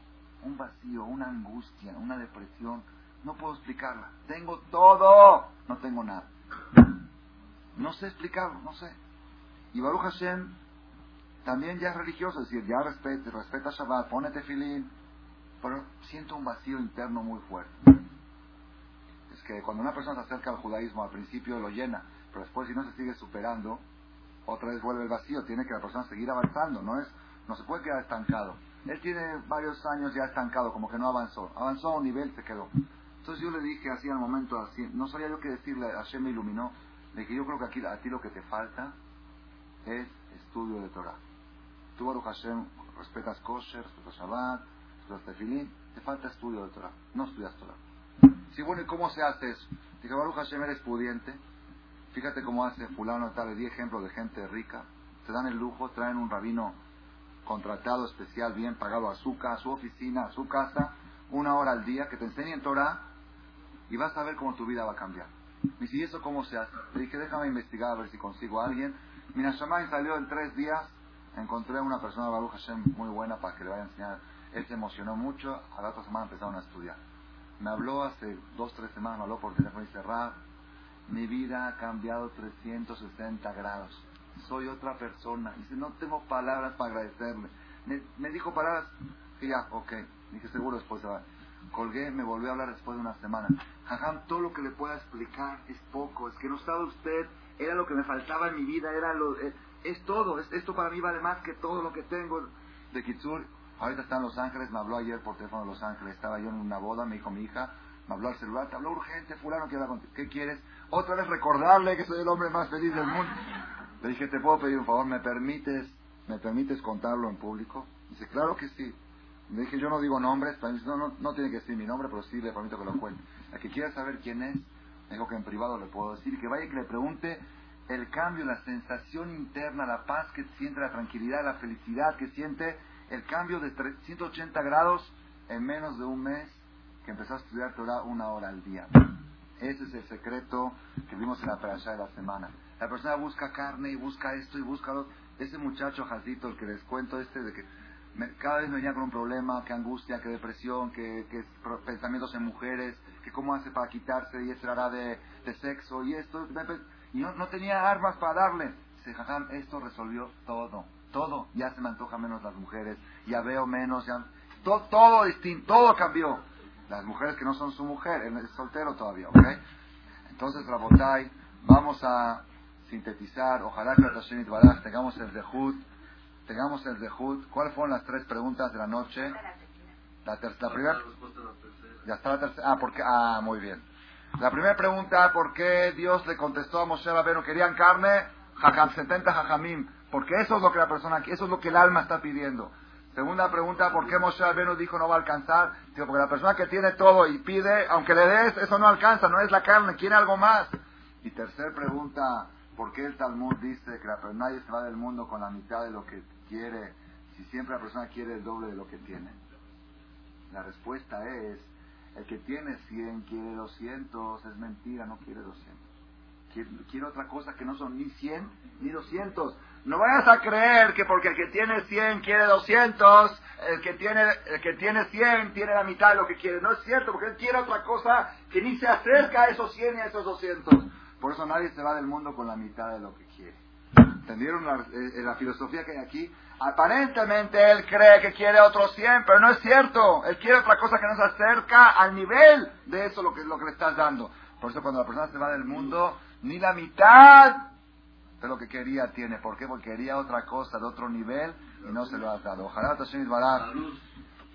un vacío, una angustia, una depresión. No puedo explicarla. Tengo todo, no tengo nada. No sé explicarlo, no sé. Y Baruch Hashem también ya es religioso, es decir, ya respeta, respeta Shabbat, pone tefilín, pero siento un vacío interno muy fuerte. Es que cuando una persona se acerca al judaísmo, al principio lo llena, pero después si no se sigue superando, otra vez vuelve el vacío, tiene que la persona seguir avanzando, no es, no se puede quedar estancado. Él tiene varios años ya estancado, como que no avanzó, avanzó a un nivel, se quedó. Entonces yo le dije así al momento, así, no sabía yo qué decirle, Hashem me iluminó, le dije yo creo que aquí a ti lo que te falta es estudio de Torah. Tú, Baruch Hashem, respetas kosher, respetas Shabbat, respetas tefilín, te falta estudio de Torah. No estudias Torah. Sí, bueno, ¿y cómo se hace eso? Dije, Baruch Hashem, eres pudiente. Fíjate cómo hace fulano tal, le di ejemplo de gente rica. Se dan el lujo, traen un rabino contratado especial, bien pagado a su casa, a su oficina, a su casa, una hora al día, que te enseñen Torah y vas a ver cómo tu vida va a cambiar. Y si eso cómo se hace? Le dije, déjame investigar a ver si consigo a alguien. Minashamay salió en tres días encontré a una persona, Baruch Hashem, muy buena para que le vaya a enseñar. Él se emocionó mucho, a la otra semana empezaron a estudiar. Me habló hace dos, tres semanas, me habló por teléfono y dice, mi vida ha cambiado 360 grados. Soy otra persona. Dice, no tengo palabras para agradecerle. Me, dijo palabras que ya, ok. Dije, seguro después va. Colgué, me volvió a hablar después de una semana. Jajam, todo lo que le pueda explicar es poco. Es que no sabe usted, era lo que me faltaba en mi vida, era lo... Eh, es todo, esto para mí vale más que todo lo que tengo de Kitsur. Ahorita está en Los Ángeles, me habló ayer por teléfono de Los Ángeles, estaba yo en una boda, me dijo mi hija, me habló al celular, te habló urgente, fulano. ¿Qué quieres? Otra vez recordarle que soy el hombre más feliz del mundo. Le dije, ¿te puedo pedir un favor? ¿Me permites, me permites contarlo en público? Dice, claro que sí. Le dije, yo no digo nombres, no, no, no tiene que decir mi nombre, pero sí le permito que lo cuente. La que quiera saber quién es, me dijo que en privado le puedo decir, que vaya y que le pregunte el cambio, la sensación interna, la paz que siente, la tranquilidad, la felicidad que siente, el cambio de 180 grados en menos de un mes que empezó a estudiar Torah una hora al día. Ese es el secreto que vimos en la parasha de la semana. La persona busca carne y busca esto y busca lo Ese muchacho Jacito, el que les cuento este, de que cada vez me venía con un problema, que angustia, que depresión, que, pensamientos en mujeres, que cómo hace para quitarse y eso hará de, de sexo y esto y no, no tenía armas para darle. Dice, jajam, esto resolvió todo, todo. Ya se me antoja menos las mujeres, ya veo menos, ya... Todo, todo distinto, todo cambió. Las mujeres que no son su mujer, él es soltero todavía, ¿ok? Entonces, Rabotai, vamos a sintetizar, ojalá que la tengamos el dejud, tengamos el dejud. ¿Cuáles fueron las tres preguntas de la noche? La, la primera. Ya está la tercera. Ah, porque, ah, muy bien. La primera pregunta, ¿por qué Dios le contestó a Moshe Rabbeinu? ¿Querían carne? Jajam, 70 jajamim. Porque eso es lo que la persona, eso es lo que el alma está pidiendo. Segunda pregunta, ¿por qué Moshe Rabbeinu dijo no va a alcanzar? Digo, porque la persona que tiene todo y pide, aunque le des, eso no alcanza, no es la carne, quiere algo más. Y tercera pregunta, ¿por qué el Talmud dice que la, nadie se va del mundo con la mitad de lo que quiere si siempre la persona quiere el doble de lo que tiene? La respuesta es, el que tiene 100 quiere 200, es mentira, no quiere 200. Quiere, otra cosa que no son ni 100 ni 200. No vayas a creer que porque el que tiene 100 quiere 200, el que tiene, el que tiene 100 tiene la mitad de lo que quiere. No es cierto, porque él quiere otra cosa que ni se acerca a esos 100 y a esos 200. Por eso nadie se va del mundo con la mitad de lo que quiere. ¿Entendieron la, eh, la filosofía que hay aquí? Aparentemente él cree que quiere otros 100, pero no es cierto. Él quiere otra cosa que no se acerca al nivel de eso lo que, lo que le estás dando. Por eso cuando la persona se va del mundo, ni la mitad de lo que quería tiene. ¿Por qué? Porque quería otra cosa de otro nivel y no se lo ha dado. Ojalá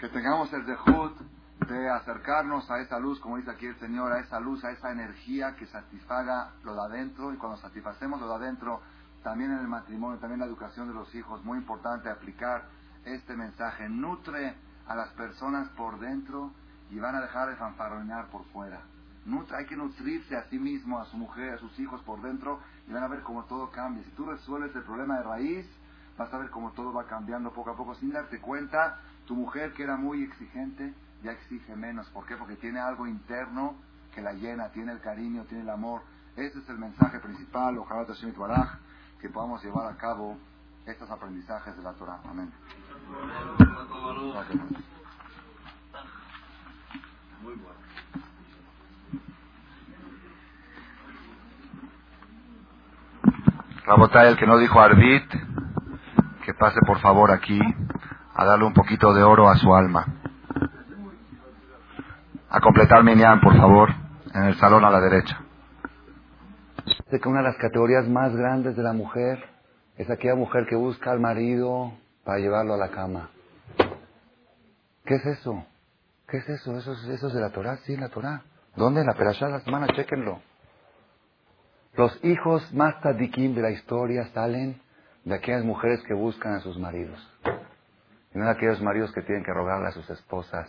que tengamos el dejud de acercarnos a esa luz, como dice aquí el Señor, a esa luz, a esa energía que satisfaga lo de adentro y cuando satisfacemos lo de adentro, también en el matrimonio, también en la educación de los hijos, muy importante aplicar este mensaje, nutre a las personas por dentro y van a dejar de fanfarronear por fuera. Nutre, hay que nutrirse a sí mismo, a su mujer, a sus hijos por dentro y van a ver cómo todo cambia. Si tú resuelves el problema de raíz, vas a ver cómo todo va cambiando poco a poco sin darte cuenta. Tu mujer que era muy exigente, ya exige menos. ¿Por qué? Porque tiene algo interno que la llena, tiene el cariño, tiene el amor. Ese es el mensaje principal, ojalá que podamos llevar a cabo estos aprendizajes de la Torah. Amén. Muy bueno. el que no dijo Arbit, que pase por favor aquí a darle un poquito de oro a su alma. Completar Minyan, por favor, en el salón a la derecha. Sé que una de las categorías más grandes de la mujer es aquella mujer que busca al marido para llevarlo a la cama. ¿Qué es eso? ¿Qué es eso? ¿Eso es, eso de la Torah? Sí, la Torah. ¿Dónde? En la Perashá la semana, chequenlo. Los hijos más tadikim de la historia salen de aquellas mujeres que buscan a sus maridos. Y no de aquellos maridos que tienen que rogarle a sus esposas,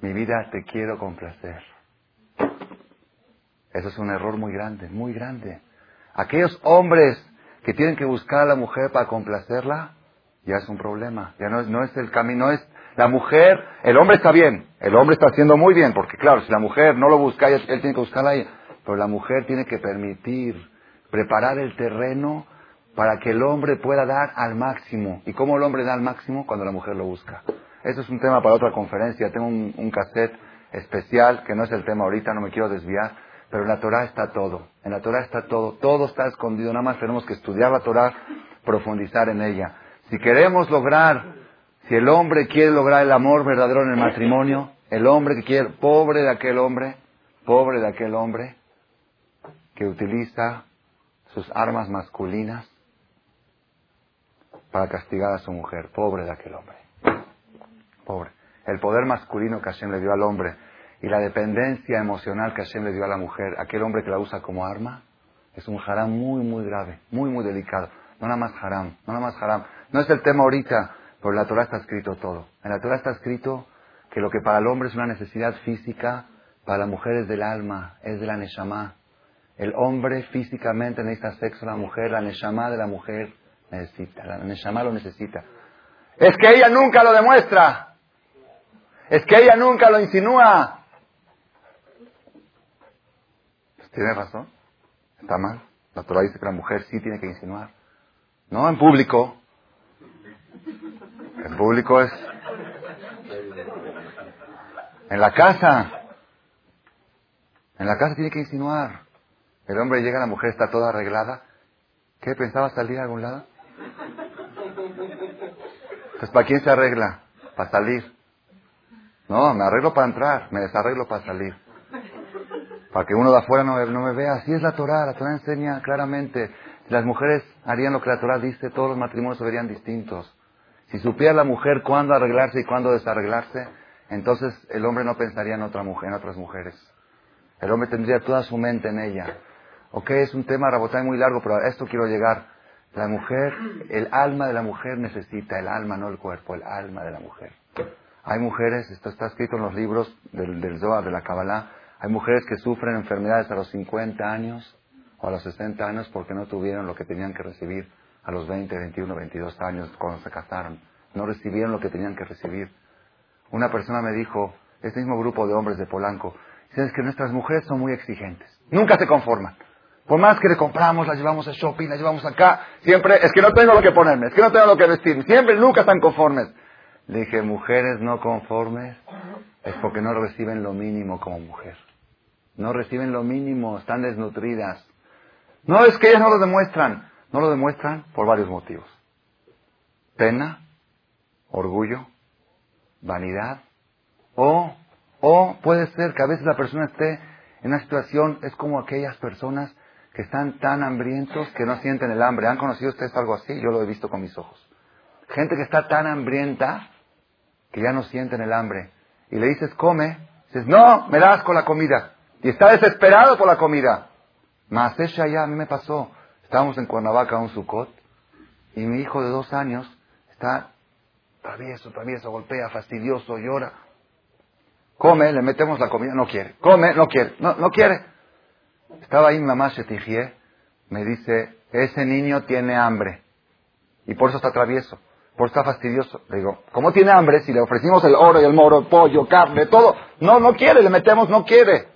mi vida te quiero complacer. Eso es un error muy grande, muy grande. Aquellos hombres que tienen que buscar a la mujer para complacerla, ya es un problema. Ya no es, no es el camino, es la mujer, el hombre está bien, el hombre está haciendo muy bien, porque claro, si la mujer no lo busca, él tiene que buscarla. Pero la mujer tiene que permitir, preparar el terreno para que el hombre pueda dar al máximo. ¿Y cómo el hombre da al máximo? Cuando la mujer lo busca. Eso es un tema para otra conferencia. Tengo un, cassette especial, que no es el tema ahorita, no me quiero desviar, pero en la Torah está todo. En la Torah está todo. Todo está escondido. Nada más tenemos que estudiar la Torah, profundizar en ella. Si queremos lograr, si el hombre quiere lograr el amor verdadero en el matrimonio, el hombre que quiere, pobre de aquel hombre, pobre de aquel hombre que utiliza sus armas masculinas para castigar a su mujer. Pobre de aquel hombre. Pobre. El poder masculino que Hashem le dio al hombre y la dependencia emocional que Hashem le dio a la mujer, aquel hombre que la usa como arma, es un haram muy, muy grave, muy, muy delicado. No nada más haram, no nada más haram. No es el tema ahorita, pero en la Torah está escrito todo. En la Torah está escrito que lo que para el hombre es una necesidad física, para la mujer es del alma, es de la neshama. El hombre físicamente necesita sexo, la mujer, la neshama de la mujer necesita, la neshama lo necesita. Es que ella nunca lo demuestra. Es que ella nunca lo insinúa. Tiene razón. Está mal. La dice que la mujer sí tiene que insinuar. No en público. En público es. En la casa. En la casa tiene que insinuar. El hombre llega, la mujer está toda arreglada. ¿Qué? ¿Pensaba salir a algún lado? Entonces, ¿para quién se arregla? Para salir. No, me arreglo para entrar, me desarreglo para salir para que uno de afuera no, me vea. Así es la Torah, la Torah enseña claramente. Las mujeres harían lo que la Torah dice, todos los matrimonios serían distintos. Si supiera la mujer cuándo arreglarse y cuándo desarreglarse, entonces el hombre no pensaría en otra mujer, en otras mujeres. El hombre tendría toda su mente en ella. Ok, es un tema rabotay muy largo, pero a esto quiero llegar. La mujer, el alma de la mujer necesita el alma, no el cuerpo, el alma de la mujer. Hay mujeres, esto está escrito en los libros del, Zohar, de la Kabbalah, hay mujeres que sufren enfermedades a los 50 años o a los 60 años porque no tuvieron lo que tenían que recibir a los 20, 21, 22 años cuando se casaron. No recibieron lo que tenían que recibir. Una persona me dijo, este mismo grupo de hombres de Polanco, es que nuestras mujeres son muy exigentes. Nunca se conforman. Por más que le compramos, las llevamos a shopping, las llevamos acá, siempre es que no tengo lo que ponerme, es que no tengo lo que vestir, siempre, nunca están conformes. Dije, mujeres no conformes es porque no reciben lo mínimo como mujer. No reciben lo mínimo, están desnutridas. No es que ellas no lo demuestran, no lo demuestran por varios motivos. Pena, orgullo, vanidad, o, o puede ser que a veces la persona esté en una situación, es como aquellas personas que están tan hambrientos que no sienten el hambre. ¿Han conocido ustedes algo así? Yo lo he visto con mis ojos. Gente que está tan hambrienta que ya no sienten el hambre. y le dices, come, dices, no, me das con la comida. Y está desesperado por la comida. Más ella ya, a mí me pasó. Estábamos en Cuernavaca, un sucot, y mi hijo de dos años está travieso, travieso, golpea, fastidioso, llora. Come, le metemos la comida, no quiere. Come, no quiere, no, no quiere. Estaba ahí mi mamá Shetigie, me dice, ese niño tiene hambre. Y por eso está travieso, por eso está fastidioso. Le digo, ¿cómo tiene hambre si le ofrecimos el oro y el moro, pollo, carne, todo? No, no quiere, le metemos, no quiere.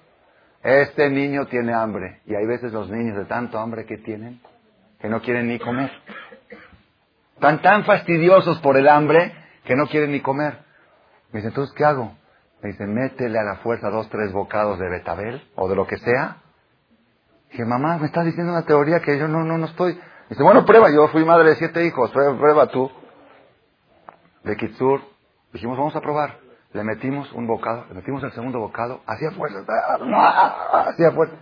Este niño tiene hambre. Y hay veces los niños de tanto hambre que tienen, que no quieren ni comer. Están tan fastidiosos por el hambre que no quieren ni comer. Me dice, entonces, ¿qué hago? Me dice, métele a la fuerza dos, tres bocados de betabel o de lo que sea. Dije, mamá, me estás diciendo una teoría que yo no, no, no estoy. Dice, bueno, prueba, yo fui madre de siete hijos, prueba, tú. De Kitsur, dijimos, vamos a probar. Le metimos un bocado, le metimos el segundo bocado, hacía fuerza, hacía fuerza.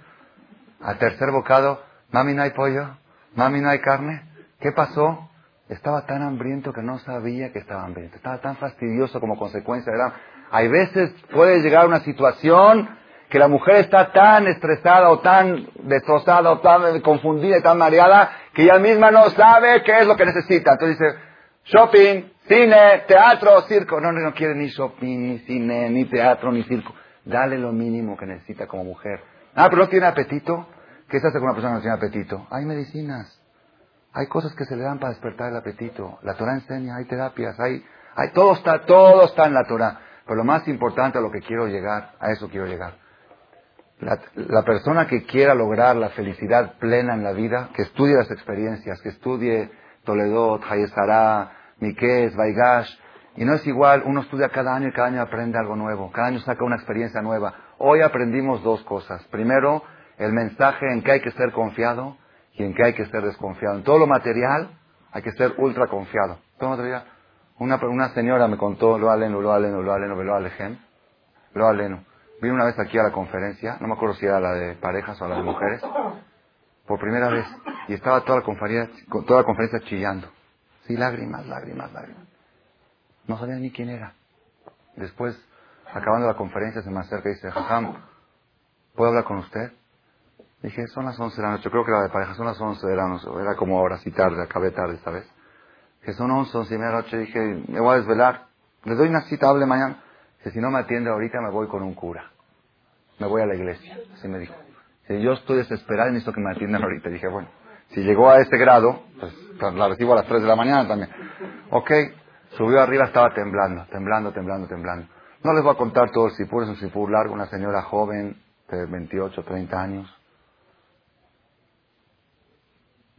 Al tercer bocado, mami, no hay pollo, mami, no hay carne. ¿Qué pasó? Estaba tan hambriento que no sabía que estaba hambriento. Estaba tan fastidioso como consecuencia de la... Hay veces puede llegar una situación que la mujer está tan estresada o tan destrozada o tan confundida y tan mareada que ella misma no sabe qué es lo que necesita. Entonces dice, shopping, cine, teatro, circo. No, no, no quiere ni shopping, ni cine, ni teatro, ni circo. Dale lo mínimo que necesita como mujer. Ah, pero no tiene apetito. ¿Qué se hace con una persona que no tiene apetito? Hay medicinas. Hay cosas que se le dan para despertar el apetito. La Torah enseña, hay terapias, hay, hay, todo está, todo está en la Torah. Pero lo más importante a lo que quiero llegar, a eso quiero llegar. La, persona que quiera lograr la felicidad plena en la vida, que estudie las experiencias, que estudie Toledo, Hayesara, Miqués, Baigash, y no es igual, uno estudia cada año y cada año aprende algo nuevo, cada año saca una experiencia nueva. Hoy aprendimos dos cosas. Primero, el mensaje en que hay que ser confiado y en que hay que ser desconfiado. En todo lo material hay que ser ultra confiado. Una, una señora me contó, lo aleno, lo aleno, lo aleno, lo aleno, lo aleno. Vine una vez aquí a la conferencia, no me acuerdo si era la de parejas o la de mujeres, por primera vez, y estaba toda la conferencia, toda la conferencia chillando. Sí, lágrimas, lágrimas, lágrimas. No sabía ni quién era. Después, acabando la conferencia, se me acerca y dice, Jajam, ¿puedo hablar con usted? Dije, son las 11 de la noche, creo que era de pareja, son las 11 de la noche, era como ahora sí tarde, acabé tarde esta vez. Que son 11, 11 y media de la noche, dije, me voy a desvelar, le doy una cita, hable mañana que si no me atiende ahorita me voy con un cura. Me voy a la iglesia. Así me dijo. Si yo estoy desesperado y necesito que me atiendan ahorita. Dije, bueno, si llegó a ese grado, pues, pues la recibo a las 3 de la mañana también. Ok, subió arriba, estaba temblando, temblando, temblando, temblando. No les voy a contar todo el sipur, es un sipur largo, una señora joven de 28, 30 años.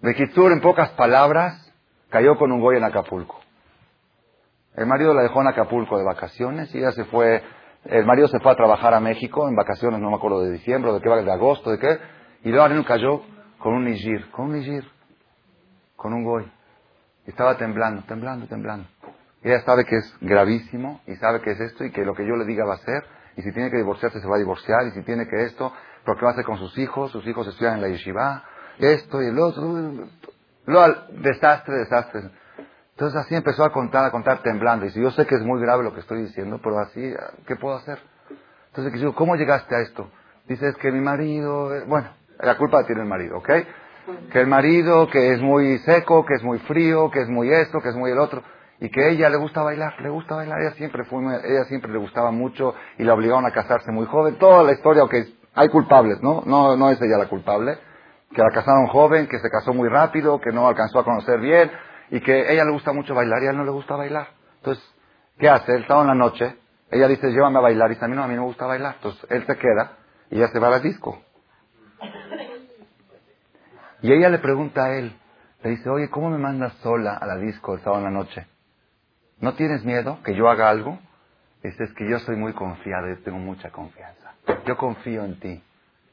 De Kitsur, en pocas palabras, cayó con un goy en Acapulco. El marido la dejó en Acapulco de vacaciones y ella se fue, el marido se fue a trabajar a México en vacaciones, no me acuerdo de diciembre, de qué va, de agosto, de qué, y luego cayó con un nijir, con un nijir, con un goy. Estaba temblando, temblando, temblando. ella sabe que es gravísimo y sabe que es esto y que lo que yo le diga va a ser. Y si tiene que divorciarse, se va a divorciar. Y si tiene que esto, lo que va a hacer con sus hijos, sus hijos estudian en la yeshiva, esto y el otro. Lo, desastre, desastre. Entonces así empezó a contar, a contar temblando. Y si yo sé que es muy grave lo que estoy diciendo, pero así, ¿qué puedo hacer? Entonces ¿cómo llegaste a esto? Dices que mi marido, eh, bueno, la culpa la tiene el marido, ¿ok? Que el marido, que es muy seco, que es muy frío, que es muy esto, que es muy el otro. Y que ella le gusta bailar, le gusta bailar, ella siempre fue, ella siempre le gustaba mucho y la obligaron a casarse muy joven. Toda la historia, ok, hay culpables, ¿no? No, no es ella la culpable. Que la casaron joven, que se casó muy rápido, que no alcanzó a conocer bien, y que ella le gusta mucho bailar y a él no le gusta bailar. Entonces, ¿qué hace? Él estaba en la noche, ella dice, llévame a bailar, y dice, a mí no, a mí no me gusta bailar. Entonces, él se queda y ella se va a la disco. Y ella le pregunta a él, le dice, oye, ¿cómo me mandas sola a la disco el sábado en la noche? ¿No tienes miedo que yo haga algo? Dice, es que yo soy muy confiado, yo tengo mucha confianza. Yo confío en ti.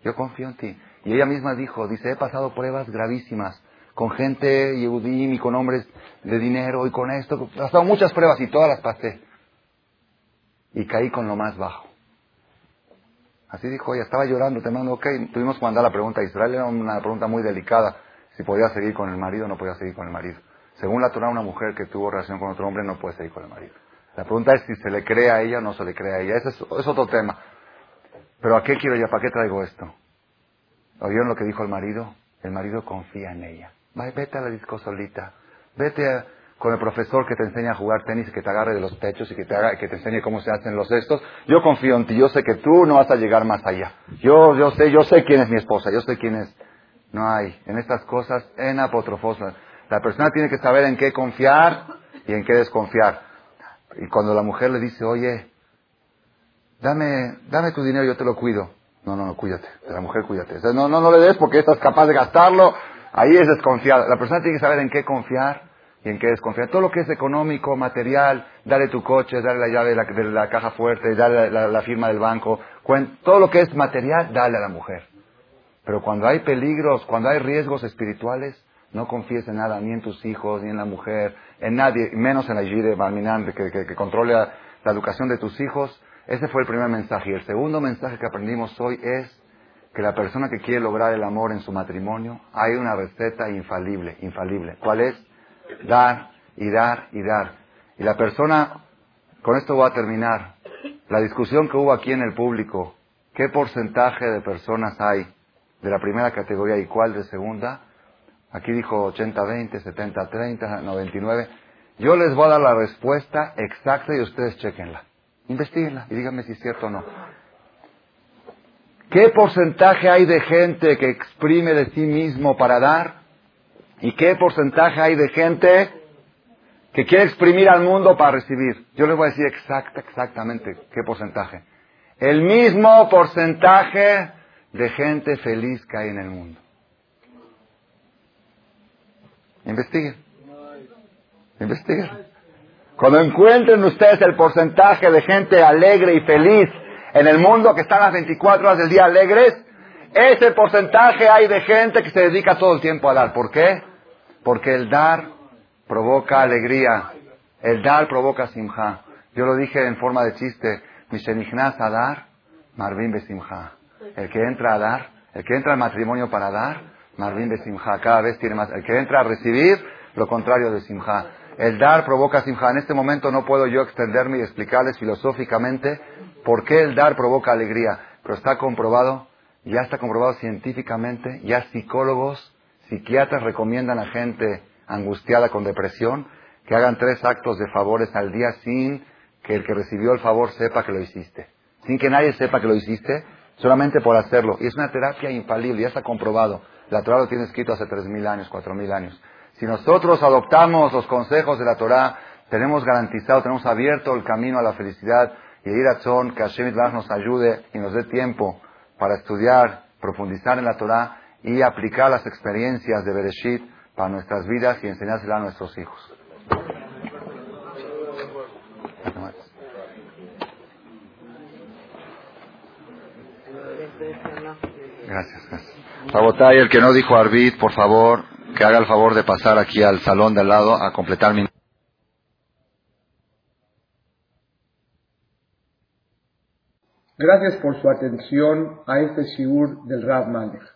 Yo confío en ti. Y ella misma dijo, dice, he pasado pruebas gravísimas con gente Yehudim y con hombres de dinero y con esto. He pasado muchas pruebas y todas las pasé. Y caí con lo más bajo. Así dijo ella, estaba llorando, temblando, ok, tuvimos que mandar la pregunta a Israel, era una pregunta muy delicada, si podía seguir con el marido o no podía seguir con el marido. Según la Torah, una mujer que tuvo relación con otro hombre no puede seguir con el marido. La pregunta es si se le cree a ella o no se le cree a ella. Ese es, es otro tema. Pero ¿a qué quiero yo? ¿Para qué traigo esto? ¿Oyeron lo que dijo el marido? El marido confía en ella. vete a la disco solita. Vete con el profesor que te enseña a jugar tenis que te agarre de los pechos y que te, haga, que te enseñe cómo se hacen los estos. Yo confío en ti. Yo sé que tú no vas a llegar más allá. Yo, yo sé, yo sé quién es mi esposa. Yo sé quién es. No hay. En estas cosas, en apotrofosa. La persona tiene que saber en qué confiar y en qué desconfiar. Y cuando la mujer le dice, oye, dame, dame tu dinero, yo te lo cuido. No, no, no, cuídate. De la mujer, cuídate. no, no, no le des porque estás capaz de gastarlo. Ahí es desconfiada. La persona tiene que saber en qué confiar y en qué desconfiar. Todo lo que es económico, material, dale tu coche, dale la llave de la, caja fuerte, dale la, firma del banco. todo lo que es material, dale a la mujer. Pero cuando hay peligros, cuando hay riesgos espirituales, no confíes en nada, ni en tus hijos, ni en la mujer, en nadie, menos en la Yire Balminan, que, que, que controle la educación de tus hijos. Ese fue el primer mensaje. Y el segundo mensaje que aprendimos hoy es que la persona que quiere lograr el amor en su matrimonio, hay una receta infalible, infalible. ¿Cuál es? Dar y dar y dar. Y la persona, con esto voy a terminar, la discusión que hubo aquí en el público, ¿qué porcentaje de personas hay de la primera categoría y cuál de segunda? Aquí dijo 80-20, 70-30, 99. Yo les voy a dar la respuesta exacta y ustedes chequenla. Investíguenla y díganme si es cierto o no. ¿Qué porcentaje hay de gente que exprime de sí mismo para dar? ¿Y qué porcentaje hay de gente que quiere exprimir al mundo para recibir? Yo les voy a decir exacta, exactamente qué porcentaje. El mismo porcentaje de gente feliz que hay en el mundo. Investiguen. Investiguen. Cuando encuentren ustedes el porcentaje de gente alegre y feliz en el mundo que están las 24 horas del día alegres, ese porcentaje hay de gente que se dedica todo el tiempo a dar. ¿Por qué? Porque el dar provoca alegría. El dar provoca simja. Yo lo dije en forma de chiste. Mishenichnas a dar, Marvin besimja. El que entra a dar, el que entra al matrimonio para dar, Marvin besimja. Cada vez tiene más. El que entra a recibir, lo contrario de simja. El dar provoca simja. En este momento no puedo yo extenderme y explicarles filosóficamente por qué el dar provoca alegría. Pero está comprobado, ya está comprobado científicamente, ya psicólogos, psiquiatras recomiendan a gente angustiada con depresión que hagan tres actos de favores al día sin que el que recibió el favor sepa que lo hiciste. Sin que nadie sepa que lo hiciste, solamente por hacerlo. Y es una terapia infalible, ya está comprobado. La Torah lo tiene escrito hace tres mil años, cuatro mil años. Si nosotros adoptamos los consejos de la Torah, tenemos garantizado, tenemos abierto el camino a la felicidad y ir a Tzon, que Hashem nos ayude y nos dé tiempo para estudiar, profundizar en la Torah y aplicar las experiencias de Bereshit para nuestras vidas y enseñárselas a nuestros hijos. Gracias, gracias. el que no dijo Arbit, por favor, que haga el favor de pasar aquí al salón de al lado a completar mi... Gracias por su atención a este shiur del Rav Malek.